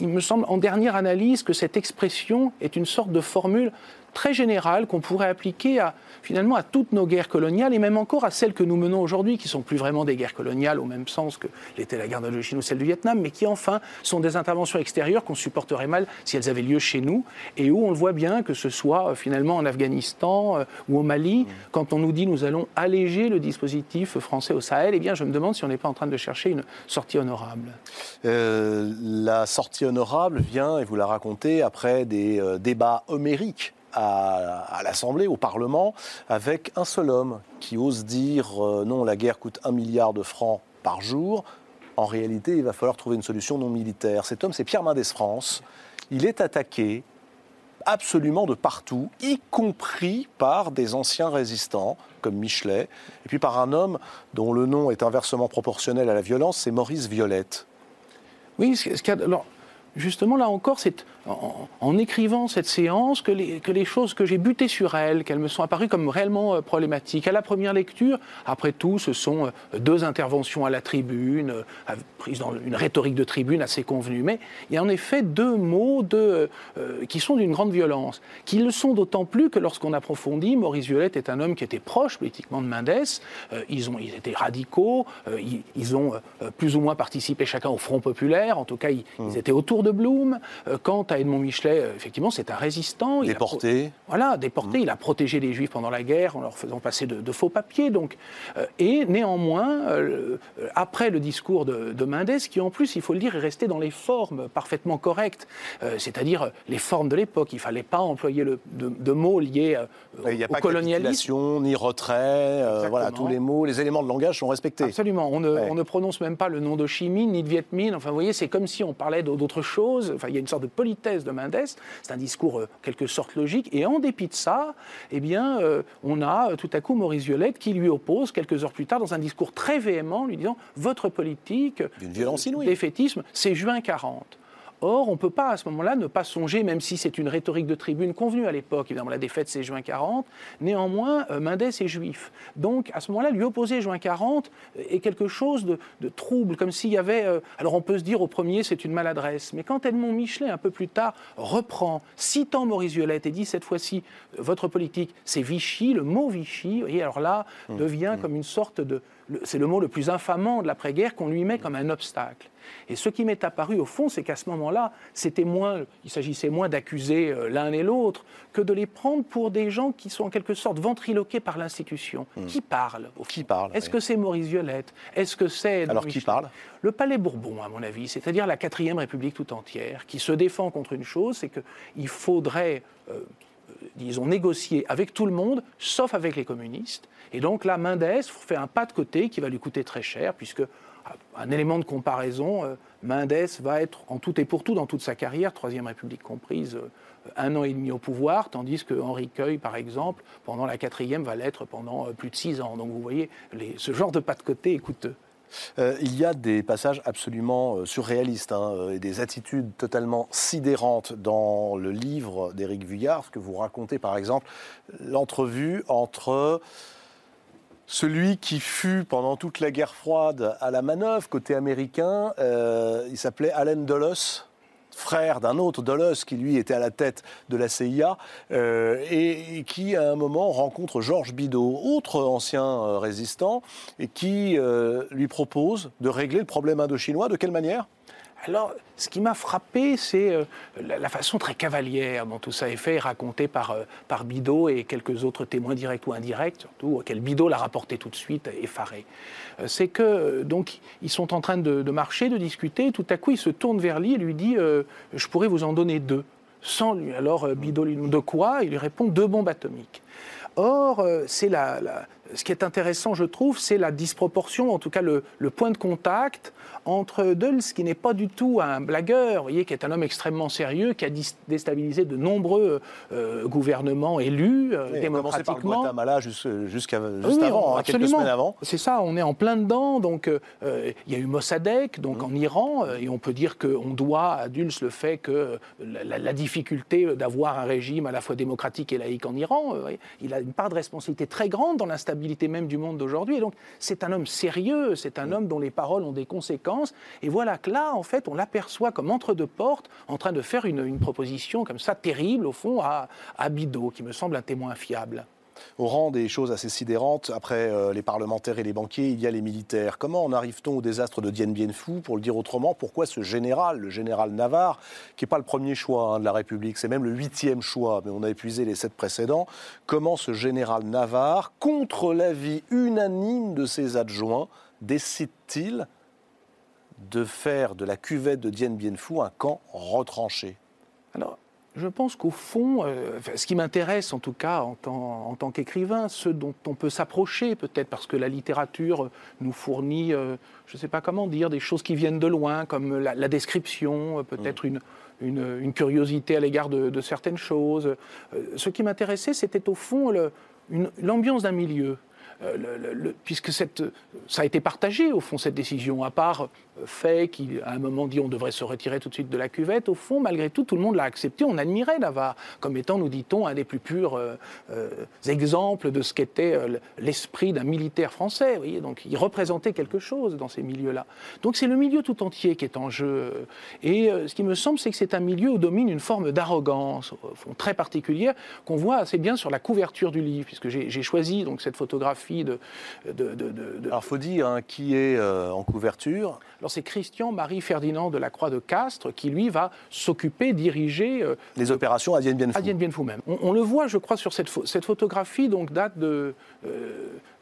il me semble, en dernière analyse, que cette expression est une sorte de formule très générale qu'on pourrait appliquer à, finalement à toutes nos guerres coloniales et même encore à celles que nous menons aujourd'hui, qui sont plus vraiment des guerres coloniales au même sens que l'était la guerre d'Indochine ou celle du Vietnam, mais qui enfin sont des interventions extérieures qu'on supporterait mal si elles avaient lieu chez nous et où on le voit bien, que ce soit euh, finalement en Afghanistan euh, ou au Mali, mmh. quand on nous dit nous allons alléger le dispositif français au Sahel, eh bien je me demande si on n'est pas en train de chercher une sortie honorable. Euh, la sortie honorable vient, et vous la racontez, après des débats homériques à, l'Assemblée, au Parlement, avec un seul homme qui ose dire euh, non, la guerre coûte un milliard de francs par jour. En réalité, il va falloir trouver une solution non militaire. Cet homme, c'est Pierre Mendès France. Il est attaqué absolument de partout, y compris par des anciens résistants comme Michelet, et puis par un homme dont le nom est inversement proportionnel à la violence, c'est Maurice Violette. Oui, ce qu'il alors, justement, là encore, c'est en, écrivant cette séance que les, que les choses que j'ai butées sur elles, qu'elles me sont apparues comme réellement euh, problématiques. À la première lecture, après tout, ce sont euh, deux interventions à la tribune, euh, prises dans une rhétorique de tribune assez convenue. Mais il y a en effet deux mots de, qui sont d'une grande violence, qui le sont d'autant plus que lorsqu'on approfondit, Maurice Violette est un homme qui était proche politiquement de Mendès. ils, ont, ils étaient radicaux, ils, ont plus ou moins participé chacun au Front populaire, en tout cas, ils, mmh. étaient autour de Blum. quant à à Edmond Michelet, euh, effectivement, c'est un résistant. Déporté. voilà, déporté. Mmh. Il a protégé les Juifs pendant la guerre en leur faisant passer de, faux papiers. Donc, euh, et néanmoins, euh, après le discours de, de, Mendès, qui en plus, il faut le dire, est resté dans les formes parfaitement correctes, c'est-à-dire les formes de l'époque. Il ne fallait pas employer le, de, mots liés au, il n'y a pas colonialisme. ni retrait, voilà, tous les mots, les éléments de langage sont respectés. Absolument. On ne, on ne prononce même pas le nom de Chimine ni de Viet Minh. Enfin, vous voyez, c'est comme si on parlait d'autre chose. Enfin, il y a une sorte de politesse de Mendes. C'est un discours, euh, quelque sorte, logique. Et en dépit de ça, eh bien, euh, on a euh, tout à coup Maurice Violette qui lui oppose, quelques heures plus tard, dans un discours très véhément, lui disant Votre politique, d'une violence inouïe, défaitisme, c'est juin 40. Or, on ne peut pas à ce moment-là ne pas songer, même si c'est une rhétorique de tribune convenue à l'époque, évidemment la défaite c'est juin 40, néanmoins euh, Mendès est juif. Donc à ce moment-là, lui opposer juin 40 est quelque chose de, trouble, comme s'il y avait... Euh, alors on peut se dire au premier c'est une maladresse, mais quand Edmond Michelet un peu plus tard reprend, citant Maurice Violette et dit cette fois-ci votre politique c'est Vichy, le mot Vichy, et alors là mmh. devient mmh. comme une sorte de c'est le mot le plus infamant de l'après-guerre qu'on lui met comme un obstacle. Et ce qui m'est apparu au fond, c'est qu'à ce moment-là, c'était moins, il s'agissait moins d'accuser euh, l'un et l'autre que de les prendre pour des gens qui sont en quelque sorte ventriloqués par l'institution. Hmm. Qui parle Qui parle Est-ce que c'est Maurice Violette Est-ce que c'est alors qui parle Le Palais Bourbon, à mon avis, c'est-à-dire la quatrième République tout entière, qui se défend contre une chose, c'est qu'il faudrait euh, disons, négocier avec tout le monde, sauf avec les communistes. Et donc là, Mendes fait un pas de côté qui va lui coûter très cher, puisque un élément de comparaison, euh, Mendes va être en tout et pour tout dans toute sa carrière, Troisième République comprise, euh, un an et demi au pouvoir, tandis que Henri Queuille, par exemple, pendant la quatrième, va l'être pendant euh, plus de six ans. Donc vous voyez, ce genre de pas de côté est coûteux. il y a des passages absolument surréalistes hein, et des attitudes totalement sidérantes dans le livre d'Éric Vuillard, ce que vous racontez par exemple, l'entrevue entre celui qui fut pendant toute la guerre froide à la manœuvre côté américain, euh, il s'appelait Allen Dulles, frère d'un autre Dulles qui lui était à la tête de la CIA euh, et, qui à un moment rencontre Georges Bidault, autre ancien euh, résistant, et qui lui propose de régler le problème indo-chinois. De quelle manière? Alors, ce qui m'a frappé, c'est euh, la, façon très cavalière dont tout ça est fait, raconté par, euh, par Bidot et quelques autres témoins directs ou indirects, surtout, auxquels Bidot l'a rapporté tout de suite, effaré. Euh, c'est que, donc, ils sont en train de, marcher, de discuter, tout à coup, il se tourne vers lui et lui dit Je pourrais vous en donner deux. Sans lui. Alors, Bidot lui demande de quoi? Il lui répond Deux bombes atomiques. Or, c'est la, ce qui est intéressant, je trouve, c'est la disproportion, en tout cas le point de contact entre Dulles, qui n'est pas du tout un blagueur, voyez, qui est un homme extrêmement sérieux, qui a déstabilisé de nombreux euh, gouvernements élus euh, démocratiquement. Par le jusqu'à juste avant, hein, quelques semaines avant. C'est ça, on est en plein dedans. Donc, euh, il y a eu Mossadegh, donc en Iran, et on peut dire qu'on doit à Dulles le fait que la, difficulté d'avoir un régime à la fois démocratique et laïque en Iran, il a une part de responsabilité très grande dans l'instabilité même du monde d'aujourd'hui. Donc, c'est un homme sérieux, c'est un homme dont les paroles ont des conséquences et voilà que là, en fait, on l'aperçoit comme entre deux portes, en train de faire une, proposition comme ça terrible, au fond, à, à qui me semble un témoin fiable. Au rang des choses assez sidérantes, après euh, les parlementaires et les banquiers, il y a les militaires. Comment en arrive-t-on au désastre de Dien Bien Phu Pour le dire autrement, pourquoi ce général, le général Navarre, qui n'est pas le premier choix hein, de la République, c'est même le huitième choix, mais on a épuisé les sept précédents, comment ce général Navarre, contre l'avis unanime de ses adjoints, décide-t-il de faire de la cuvette de Dien Bien Phu un camp retranché Alors, je pense qu'au fond, euh, ce qui m'intéresse en tout cas en tant, qu'écrivain, ce dont on peut s'approcher peut-être parce que la littérature nous fournit, euh, je ne sais pas comment dire, des choses qui viennent de loin, comme la, description, euh, peut-être mm. une, curiosité à l'égard de, certaines choses. ce qui m'intéressait, c'était au fond l'ambiance d'un milieu. Puisque cette, ça a été partagé, au fond, cette décision, à part fait qui, à un moment, dit on devrait se retirer tout de suite de la cuvette, au fond, malgré tout, tout le monde l'a accepté. On admirait Navarre comme étant, nous dit-on, un des plus purs euh, euh, exemples de ce qu'était euh, l'esprit d'un militaire français. Vous voyez Donc, il représentait quelque chose dans ces milieux-là. Donc, c'est le milieu tout entier qui est en jeu. Et ce qui me semble, c'est que c'est un milieu où domine une forme d'arrogance, très particulière, qu'on voit assez bien sur la couverture du livre, puisque j'ai choisi donc cette photographie photographie de. Alors, faut dire hein, qui est euh, en couverture? Alors, c'est Christian-Marie Ferdinand de la Croix de Castres qui, lui, va s'occuper, diriger. Euh, les opérations à Dien Bien Phu. À Dien Bien Phu même. On, le voit, je crois, sur cette, cette photographie, donc date de,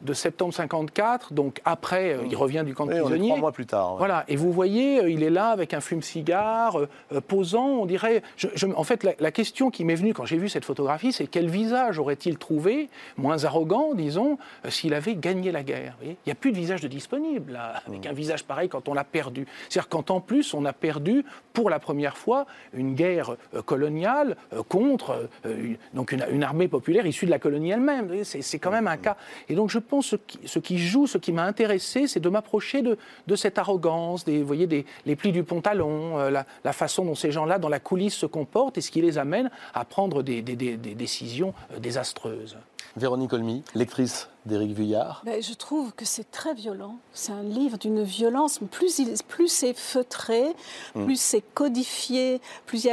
de septembre 54, donc après, il revient du camp de prisonniers. trois mois plus tard. Voilà, et vous voyez, il est là avec un fume-cigare, posant, on dirait. en fait, la, la question qui m'est venue quand j'ai vu cette photographie, c'est quel visage aurait-il trouvé, moins arrogant, disons, euh, s'il avait gagné la guerre Il n'y a plus de visage de disponible, là, avec un visage pareil quand on l'a perdu. C'est-à-dire quand en plus on a perdu, pour la première fois, une guerre euh, coloniale euh, contre donc une, armée populaire issue de la colonie elle-même. C'est quand même un cas. Et donc je pense ce qui, ce qui joue, ce qui m'a intéressé, c'est de m'approcher de, de, cette arrogance, des, vous voyez, des, les plis du pantalon, la, la façon dont ces gens-là, dans la coulisse, se comportent et ce qui les amène à prendre des, des, des décisions désastreuses. Véronique Olmy, lectrice d'Éric Vuillard. Ben, je trouve que c'est très violent. C'est un livre d'une violence. Plus, plus c'est feutré, hmm. plus c'est codifié, plus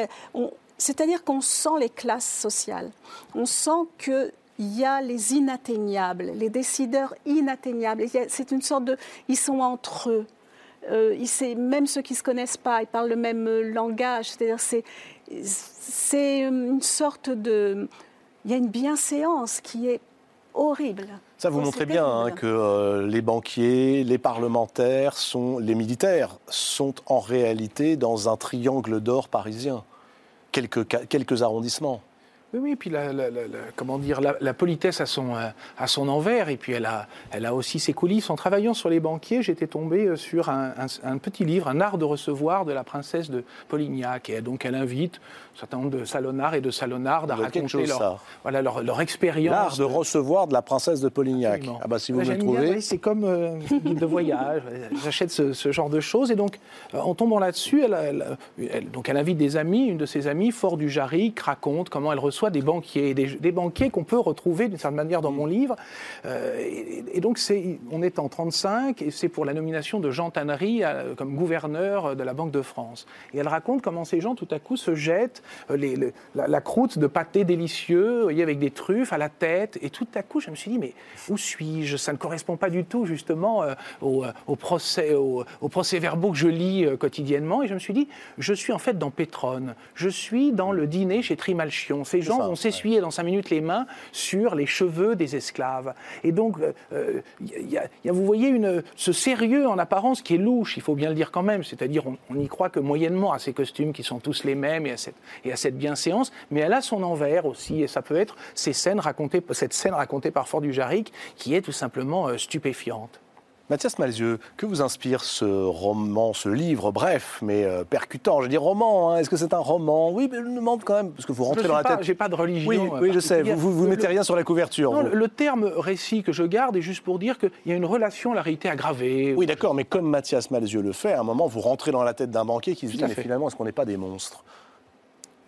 C'est-à-dire qu'on sent les classes sociales. On sent que il y a les inatteignables, les décideurs inatteignables. C'est une sorte de... Ils sont entre eux. Euh, même ceux qui ne se connaissent pas, ils parlent le même langage. C'est-à-dire c'est, c'est une sorte de il y a une bienséance qui est horrible. Ça vous montrez bien hein, que euh, les banquiers, les parlementaires, sont, les militaires sont en réalité dans un triangle d'or parisien. Quelques, quelques arrondissements. Oui, oui, puis la, comment dire, la, politesse à son, euh, à son envers, et puis elle a, elle a aussi ses coulisses. En travaillant sur les banquiers, j'étais tombé euh, sur un, petit livre, Un art de recevoir de la princesse de Polignac. Et donc elle invite un certain nombre de salonnards et de salonnardes à raconter leur, voilà, leur, leur, expérience. L'art de recevoir de la princesse de Polignac. Ah bah si vous me trouvez. c'est comme euh, guide de voyage. (laughs) J'achète ce, genre de choses. Et donc, euh, en tombant là-dessus, elle, donc elle invite des amis. Une de ses amies, Fort du Jarry, raconte comment elle reçoit des banquiers, des, banquiers qu'on peut retrouver d'une certaine manière dans mon livre. Euh, et, donc, on est en 35 et c'est pour la nomination de Jean Tannery euh, comme gouverneur de la Banque de France. Et elle raconte comment ces gens, tout à coup, se jettent euh, les, la, croûte de pâté délicieux, voyez, avec des truffes à la tête. Et tout à coup, je me suis dit, mais où suis-je? Ça ne correspond pas du tout, justement, au, procès, au, procès-verbaux que je lis quotidiennement. Et je me suis dit, je suis en fait dans Pétrone. Je suis dans le dîner chez Trimalchion. Ces gens vont s'essuyer dans cinq minutes les mains sur les cheveux des esclaves. Et donc, euh, euh, y a, vous voyez une, ce sérieux en apparence qui est louche, il faut bien le dire quand même. C'est-à-dire, on n'y croit que moyennement à ces costumes qui sont tous les mêmes et à cette, et à cette bienséance, mais elle a son envers aussi, et ça peut être ces scènes racontées, cette scène racontée par Fort du Jarric qui est tout simplement euh, stupéfiante. Mathias Malzieux, que vous inspire ce roman, ce livre, bref, mais euh, percutant Je dis roman, hein. est-ce que c'est un roman? Oui, mais je me demande quand même, parce que vous rentrez dans la tête. J'ai pas de religion. Oui, oui je sais, vous ne mettez rien sur la couverture. Non, le, terme récit que je garde est juste pour dire qu'il y a une relation à la réalité aggravée. Oui, d'accord, mais comme Mathias Malzieux le fait, à un moment, vous rentrez dans la tête d'un banquier qui se dit, mais finalement, est-ce qu'on n'est pas des monstres?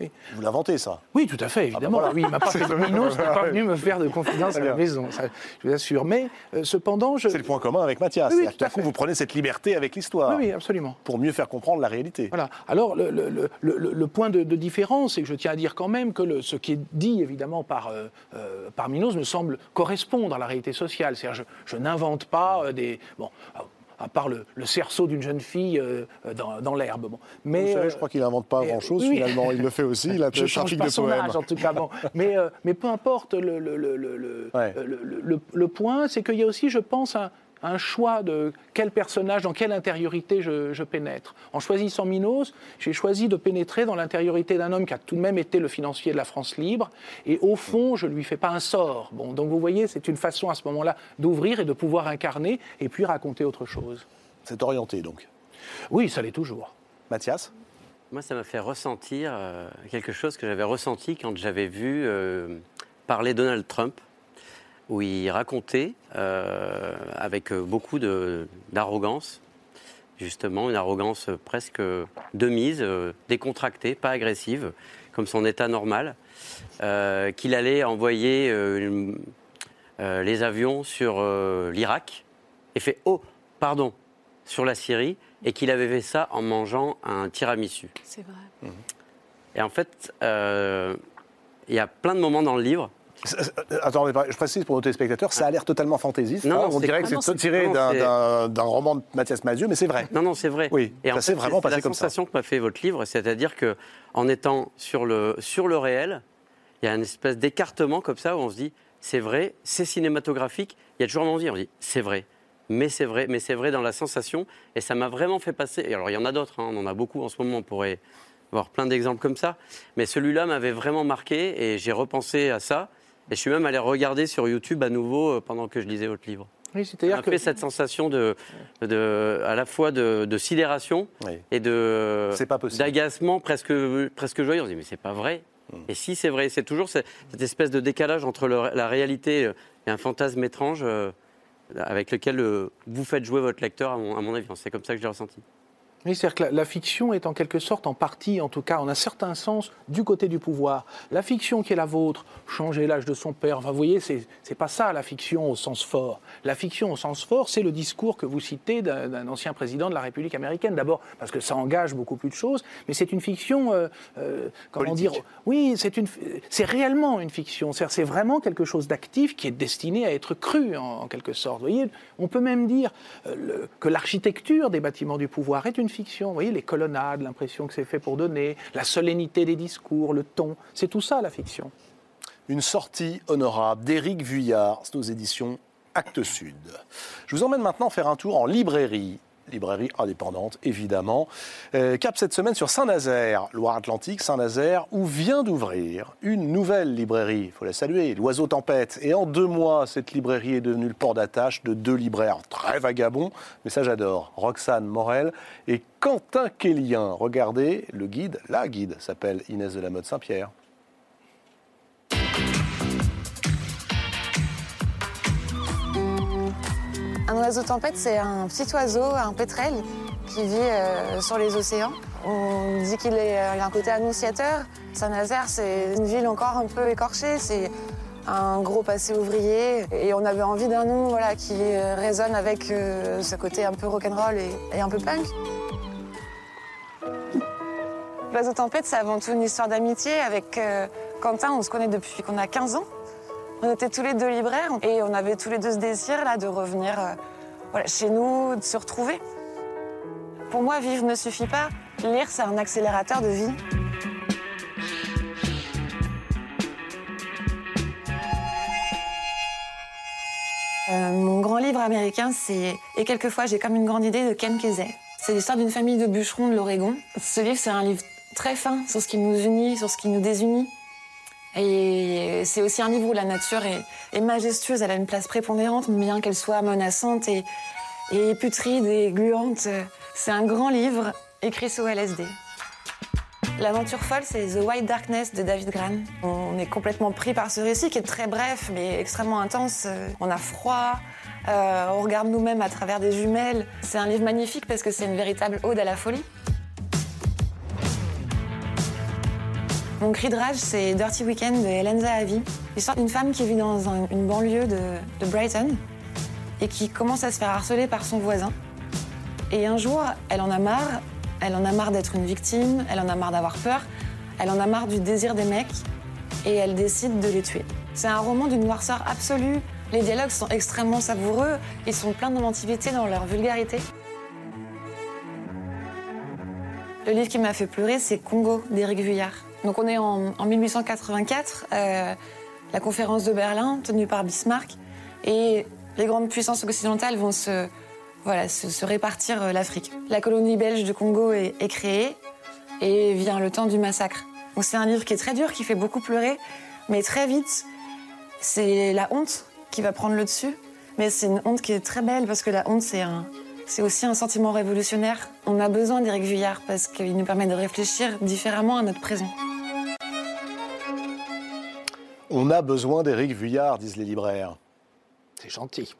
Vous l'inventez, ça? Oui, tout à fait, ah, ben évidemment. Oui, il m'a pas (laughs) fait n'est pas venu me faire de confidence à la maison, je vous assure. Mais euh, cependant, je... C'est le point commun avec Mathias. Oui, tout à coup, vous prenez cette liberté avec l'histoire. Oui, absolument. Pour mieux faire comprendre la réalité. Voilà. Alors, le, le, le, point de, différence, c'est que je tiens à dire quand même que ce qui est dit, évidemment, par, euh, euh, par Minos me semble correspondre à la réalité sociale. C'est-à-dire, je, je n'invente pas des... Bon, à part le, cerceau d'une jeune fille euh, dans, l'herbe. Bon. Mais savez, je crois qu'il n'invente pas grand-chose finalement. Il le fait aussi. Il a (laughs) je trafic pas de son Âge, en tout cas. Bon. (laughs) mais, euh, mais peu importe le, le, le point, c'est qu'il y a aussi, je pense, un, un choix de quel personnage, dans quelle intériorité je, pénètre. En choisissant Minos, j'ai choisi de pénétrer dans l'intériorité d'un homme qui a tout de même été le financier de la France libre, et au fond, je ne lui fais pas un sort. Bon, donc vous voyez, c'est une façon à ce moment-là d'ouvrir et de pouvoir incarner, et puis raconter autre chose. C'est orienté donc Oui, ça l'est toujours. Mathias? Moi, ça m'a fait ressentir euh, quelque chose que j'avais ressenti quand j'avais vu euh, parler Donald Trump où il racontait euh, avec beaucoup d'arrogance, justement une arrogance presque de mise, euh, décontractée, pas agressive, comme son état normal, euh, qu'il allait envoyer les avions sur l'Irak et fait oh pardon sur la Syrie et qu'il avait fait ça en mangeant un tiramisu. C'est vrai. Et en fait, il y a plein de moments dans le livre Attends, je précise pour nos téléspectateurs, ça a l'air totalement fantaisiste. Non, on dirait que c'est tiré d'un roman de Mathias Mazieux, mais c'est vrai. Non, non, c'est vrai. Oui, et ça s'est vraiment passé comme ça. C'est la sensation que m'a fait votre livre, c'est-à-dire que en étant sur le, sur le réel, il y a une espèce d'écartement comme ça où on se dit c'est vrai, c'est cinématographique. Il y a toujours un moment on dit c'est vrai, mais c'est vrai, mais c'est vrai dans la sensation. Et ça m'a vraiment fait passer. Et alors il y en a d'autres, hein, on en a beaucoup en ce moment, on pourrait avoir plein d'exemples comme ça. Mais celui-là m'avait vraiment marqué et j'ai repensé à ça. Et je suis même allé regarder sur YouTube à nouveau euh, pendant que je lisais votre livre. Oui, c'est-à-dire que fait cette sensation de, de, à la fois de, sidération et de d'agacement presque presque joyeux. On se dit mais c'est pas vrai. Hmm. Et si c'est vrai, c'est toujours cette, espèce de décalage entre la réalité et un fantasme étrange euh, avec lequel euh, vous faites jouer votre lecteur, à mon, à mon avis. C'est comme ça que j'ai ressenti. Oui, c'est-à-dire que la, fiction est en quelque sorte, en partie, en tout cas, en un certain sens, du côté du pouvoir. La fiction qui est la vôtre, changer l'âge de son père, vous voyez, c'est, c'est pas ça la fiction au sens fort. La fiction au sens fort, c'est le discours que vous citez d'un, ancien président de la République américaine. D'abord, parce que ça engage beaucoup plus de choses, mais c'est une fiction, euh, euh, comment dire Oui, c'est, une, c'est réellement une fiction. C'est, c'est vraiment quelque chose d'actif qui est destiné à être cru, en, quelque sorte. Vous voyez, on peut même dire euh, que l'architecture des bâtiments du pouvoir est une fiction. Vous voyez, les colonnades, l'impression que c'est fait pour donner, la solennité des discours, le ton, c'est tout ça la fiction. Une sortie honorable d'Éric Vuillard, aux éditions Actes Sud. Je vous emmène maintenant faire un tour en librairie librairie indépendante, évidemment. Euh, cap cette semaine sur Saint-Nazaire, Loire-Atlantique, Saint-Nazaire, où vient d'ouvrir une nouvelle librairie. Il faut la saluer, l'Oiseau Tempête. Et en deux mois, cette librairie est devenue le port d'attache de deux libraires très vagabonds, mais ça j'adore. Roxane Morel et Quentin Kellien. Regardez, le guide, la guide, s'appelle Inès de la Mode Saint-Pierre. Un oiseau tempête, c'est un petit oiseau, un pétrel, qui vit euh, sur les océans. On dit qu'il euh, a un côté annonciateur. Saint-Nazaire, c'est une ville encore un peu écorchée. C'est un gros passé ouvrier. Et on avait envie d'un nom voilà, qui euh, résonne avec ce côté un peu rock'n'roll et, et un peu punk. L'oiseau tempête, c'est avant tout une histoire d'amitié. Avec Quentin, on se connaît depuis qu'on a 15 ans. On était tous les deux libraires et on avait tous les deux ce désir là de revenir euh, chez nous, de se retrouver. Pour moi, vivre ne suffit pas. Lire, c'est un accélérateur de vie. Euh, mon grand livre américain, c'est Et quelquefois, j'ai comme une grande idée de Ken Kesey. C'est l'histoire d'une famille de bûcherons de l'Oregon. Ce livre, c'est un livre très fin sur ce qui nous unit, sur ce qui nous désunit. Et c'est aussi un livre où la nature est, majestueuse, elle a une place prépondérante, bien qu'elle soit menaçante et, putride et gluante. C'est un grand livre écrit sous LSD. L'aventure folle, c'est The White Darkness de David Gran. On est complètement pris par ce récit qui est très bref mais extrêmement intense. On a froid, euh, on regarde nous-mêmes à travers des jumelles. C'est un livre magnifique parce que c'est une véritable ode à la folie. Mon cri de rage, c'est Dirty Weekend de Helen Zahavi. L'histoire d'une femme qui vit dans une banlieue de, Brighton et qui commence à se faire harceler par son voisin. Et un jour, elle en a marre. Elle en a marre d'être une victime, elle en a marre d'avoir peur, elle en a marre du désir des mecs et elle décide de les tuer. C'est un roman d'une noirceur absolue. Les dialogues sont extrêmement savoureux, ils sont pleins d'inventivité dans leur vulgarité. Le livre qui m'a fait pleurer, c'est Congo d'Éric Vuillard. Donc on est en, 1884, euh, la conférence de Berlin tenue par Bismarck, et les grandes puissances occidentales vont se, voilà, se, répartir euh, l'Afrique. La colonie belge de Congo est, créée, et vient le temps du massacre. C'est un livre qui est très dur, qui fait beaucoup pleurer, mais très vite, c'est la honte qui va prendre le dessus. Mais c'est une honte qui est très belle, parce que la honte, c'est un, c'est aussi un sentiment révolutionnaire. On a besoin d'Éric Vuillard parce qu'il nous permet de réfléchir différemment à notre présent. On a besoin d'Éric Vuillard, disent les libraires. C'est gentil.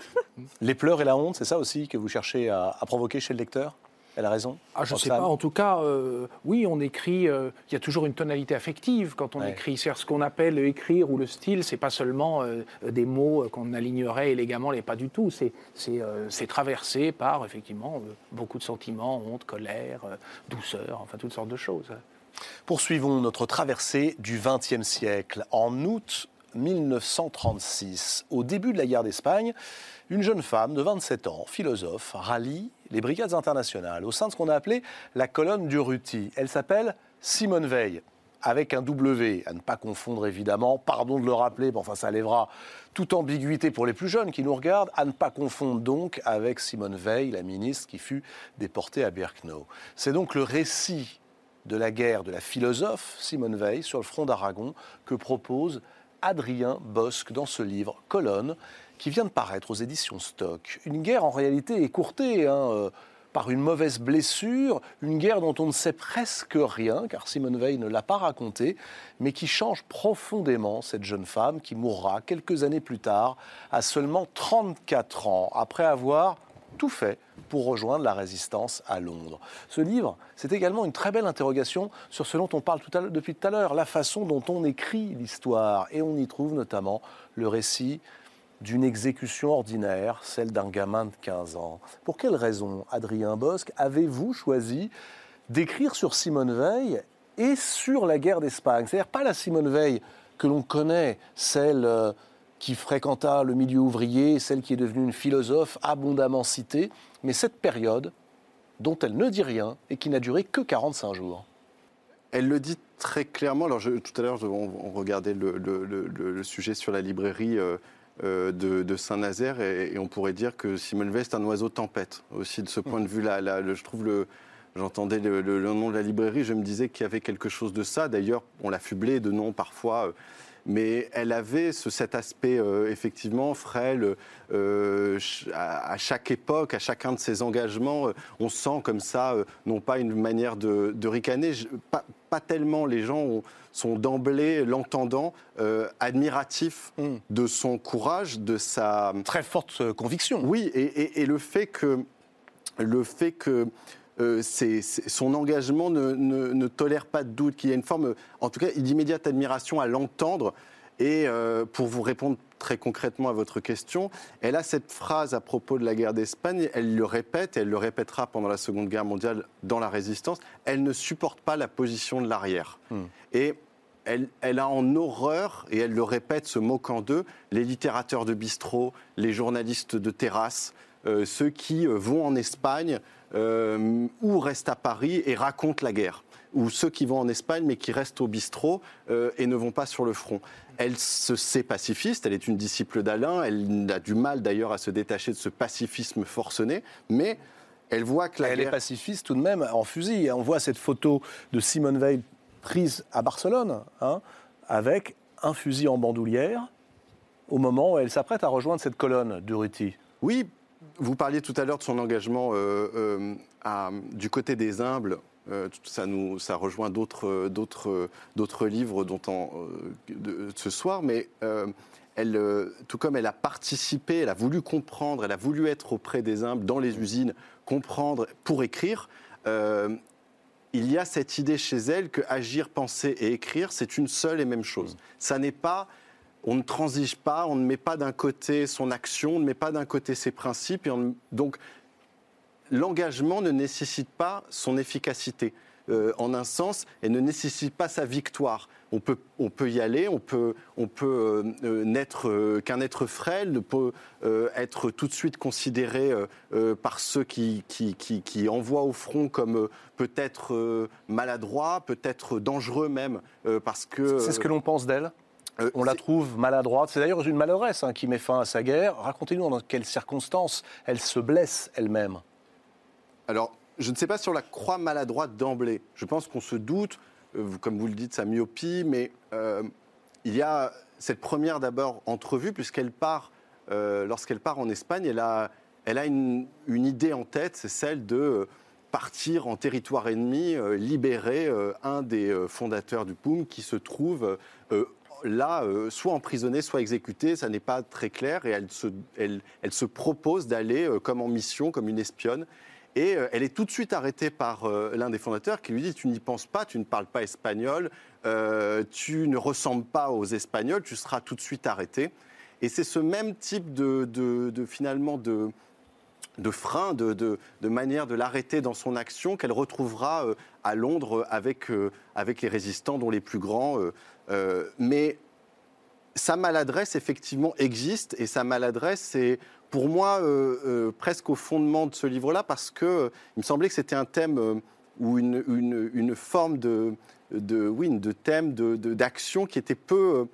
(laughs) les pleurs et la honte, c'est ça aussi que vous cherchez à, provoquer chez le lecteur? Elle a raison ah, Je ne sais pas. En tout cas, euh, oui, on écrit. Euh, il y a toujours une tonalité affective quand on écrit. C'est ce qu'on appelle écrire ou le style. C'est pas seulement euh, des mots qu'on alignerait élégamment, et pas du tout. C'est traversé par effectivement beaucoup de sentiments, honte, colère, douceur, enfin toutes sortes de choses. Poursuivons notre traversée du XXe siècle. En août 1936. Au début de la guerre d'Espagne, une jeune femme de 27 ans, philosophe, rallie les brigades internationales au sein de ce qu'on a appelé la colonne du Ruti. Elle s'appelle Simone Veil avec un W, à ne pas confondre évidemment, pardon de le rappeler, mais enfin ça lèvera toute ambiguïté pour les plus jeunes qui nous regardent, à ne pas confondre donc avec Simone Veil, la ministre qui fut déportée à Birkenau. C'est donc le récit de la guerre de la philosophe Simone Veil sur le front d'Aragon que propose Adrien Bosque dans ce livre Colonne qui vient de paraître aux éditions Stock. Une guerre en réalité écourtée, hein, euh, par une mauvaise blessure, une guerre dont on ne sait presque rien, car Simone Veil ne l'a pas racontée, mais qui change profondément cette jeune femme qui mourra quelques années plus tard, à seulement 34 ans, après avoir tout fait pour rejoindre la résistance à Londres. Ce livre, c'est également une très belle interrogation sur ce dont on parle depuis tout à l'heure, la façon dont on écrit l'histoire. Et on y trouve notamment le récit d'une exécution ordinaire, celle d'un gamin de 15 ans. Pour quelle raison, Adrien Bosque, avez-vous choisi d'écrire sur Simone Veil et sur la guerre d'Espagne? C'est-à-dire pas la Simone Veil que l'on connaît, celle euh, qui fréquenta le milieu ouvrier, celle qui est devenue une philosophe abondamment citée, mais cette période dont elle ne dit rien et qui n'a duré que 45 jours. Elle le dit très clairement. Alors, tout à l'heure, on, regardait le, sujet sur la librairie. Euh, euh, de, Saint-Nazaire et, on pourrait dire que Simone Veil est un oiseau tempête aussi de ce point de vue-là. je trouve le, J'entendais le, nom de la librairie, je me disais qu'il y avait quelque chose de ça. D'ailleurs, on l'a fublé de noms parfois, euh, mais elle avait ce, cet aspect euh, effectivement frêle. à, chaque époque, à chacun de ses engagements, on sent comme ça, non pas une manière de, ricaner, pas, pas, tellement les gens ont, sont d'emblée, l'entendant, euh, admiratifs hmm. de son courage, de sa... Très forte euh, conviction. Oui, et, le fait que, le fait que euh, son engagement ne, tolère pas de doute, qu'il y a une forme, en tout cas, d'immédiate admiration à l'entendre. Et pour vous répondre très concrètement à votre question, elle a cette phrase à propos de la guerre d'Espagne, elle le répète, et elle le répétera pendant la Seconde Guerre mondiale dans la résistance, elle ne supporte pas la position de l'arrière. Hmm. Et elle, a en horreur, et elle le répète, se moquant d'eux, les littérateurs de bistrot, les journalistes de terrasse, euh, ceux qui euh, vont en Espagne euh, ou restent à Paris et racontent la guerre, ou ceux qui vont en Espagne mais qui restent au bistrot et ne vont pas sur le front. Elle se sait pacifiste, elle est une disciple d'Alain, elle a du mal d'ailleurs à se détacher de ce pacifisme forcené, mais elle voit que la elle est pacifiste tout de même en fusil. On voit cette photo de Simone Veil prise à Barcelone, hein, avec un fusil en bandoulière, au moment où elle s'apprête à rejoindre cette colonne d'Urruti. Oui, vous parliez tout à l'heure de son engagement euh, euh, du côté des humbles. Euh, ça, nous, ça rejoint d'autres, d'autres, d'autres livres dont on, de, ce soir, mais tout comme elle a participé, elle a voulu comprendre, elle a voulu être auprès des humbles dans les usines, comprendre pour écrire il y a cette idée chez elle que agir, penser et écrire, c'est une seule et même chose. Ça n'est pas on ne transige pas, on ne met pas d'un côté son action, on ne met pas d'un côté ses principes. Et donc, l'engagement ne nécessite pas son efficacité. Euh, en un sens et ne nécessite pas sa victoire. On peut, y aller, on peut, euh, euh, n'être qu'un être frêle, ne peut être tout de suite considéré par ceux qui, qui, qui, envoient au front comme peut-être maladroit, peut-être dangereux même, parce que... C'est ce que l'on pense d'elle on la trouve maladroite. C'est d'ailleurs une maladresse hein, qui met fin à sa guerre. Racontez-nous dans quelles circonstances elle se blesse elle-même. Alors, je ne sais pas si on la croit maladroite d'emblée. Je pense qu'on se doute, euh, comme vous le dites, sa myopie, mais euh, il y a cette première d'abord entrevue, puisqu'elle part, euh, lorsqu'elle part en Espagne, elle a, elle a une, idée en tête, c'est celle de partir en territoire ennemi, libérer un des fondateurs du POUM qui se trouve là, soit emprisonné, soit exécuté, ça n'est pas très clair, et elle se, propose d'aller comme en mission, comme une espionne, et euh, elle est tout de suite arrêtée par euh, l'un des fondateurs qui lui dit Tu n'y penses pas, tu ne parles pas espagnol, euh, tu ne ressembles pas aux Espagnols, tu seras tout de suite arrêté. Et c'est ce même type de, finalement de, frein, de, manière de l'arrêter dans son action qu'elle retrouvera à Londres avec les résistants, dont les plus grands. Mais sa maladresse, effectivement, existe, et sa maladresse est, pour moi, presque au fondement de ce livre-là, parce que il me semblait que c'était un thème ou une, une, forme de, de, oui, de thème, d'action de, qui était peu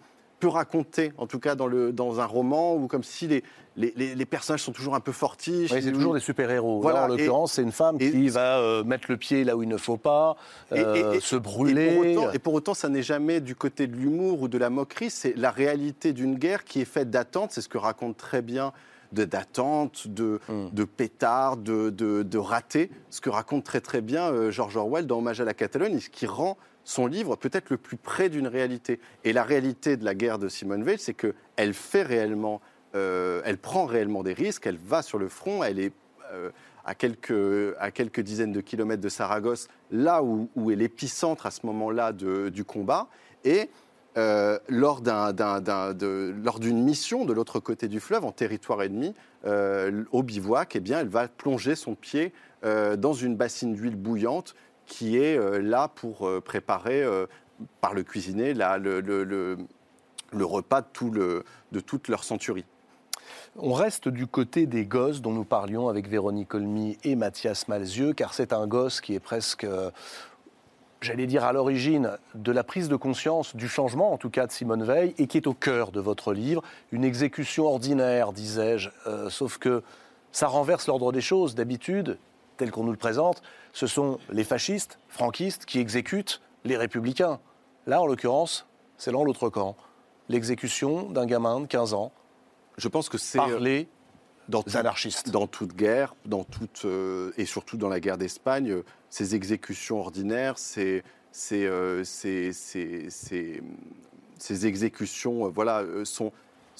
peu raconté, en tout cas dans, le, dans un roman, ou comme si les, les, les, personnages sont toujours un peu fortiches. Oui, c'est toujours des super-héros. Voilà, en l'occurrence, c'est une femme qui va euh, mettre le pied là où il ne faut pas, euh, se brûler. Et pour, autant, ça n'est jamais du côté de l'humour ou de la moquerie, c'est la réalité d'une guerre qui est faite d'attentes, c'est ce que raconte très bien d'attentes, de, hmm. de pétards, de, de, de, ratés, ce que raconte très très bien euh, George Orwell dans Hommage à la Catalogne, ce qui rend son livre peut-être le plus près d'une réalité. Et la réalité de la guerre de Simone Veil, c'est qu'elle fait réellement, euh, elle prend réellement des risques, elle va sur le front, elle est euh, à, quelques, à quelques dizaines de kilomètres de Saragosse, là où, est l'épicentre à ce moment-là du combat. Et euh, lors, d'une mission de l'autre côté du fleuve, en territoire ennemi, au bivouac, eh bien, elle va plonger son pied dans une bassine d'huile bouillante qui est euh, là pour euh, préparer euh, par le cuisinier le, le, repas de toute leur centurie. On reste du côté des gosses dont nous parlions avec Véronique Olmy et Mathias Malzieux, car c'est un gosse qui est presque, j'allais dire à l'origine de la prise de conscience, du changement en tout cas de Simone Veil, et qui est au cœur de votre livre. Une exécution ordinaire, disais-je, sauf que ça renverse l'ordre des choses. D'habitude, tel qu'on nous le présente, ce sont les fascistes, franquistes, qui exécutent les républicains. Là, en l'occurrence, c'est dans l'autre camp. L'exécution d'un gamin de 15 ans. Je pense que c'est. Parler dans anarchistes. Dans toute guerre, dans toute, euh, et surtout dans la guerre d'Espagne, euh, ces exécutions ordinaires, ces, ces, euh, ces, ces exécutions voilà, sont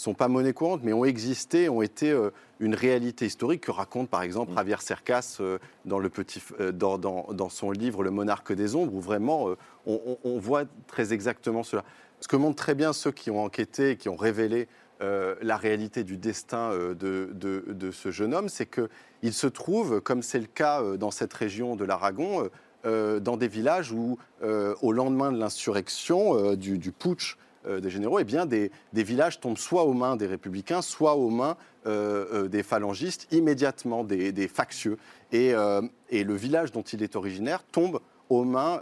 sont pas monnaie courante, mais ont existé, ont été euh, une réalité historique que raconte par exemple mm. Javier Cercas euh, dans, le petit, euh, dans, dans, son livre Le monarque des ombres, où vraiment on, voit très exactement cela. Ce que montrent très bien ceux qui ont enquêté et qui ont révélé la réalité du destin de, de, de ce jeune homme, c'est qu'il se trouve, comme c'est le cas dans cette région de l'Aragon, dans des villages où, au lendemain de l'insurrection, du, du putsch, des généraux, eh bien, des, villages tombent soit aux mains des républicains, soit aux mains euh, euh, des phalangistes, immédiatement des, factieux. Et, le village dont il est originaire tombe aux mains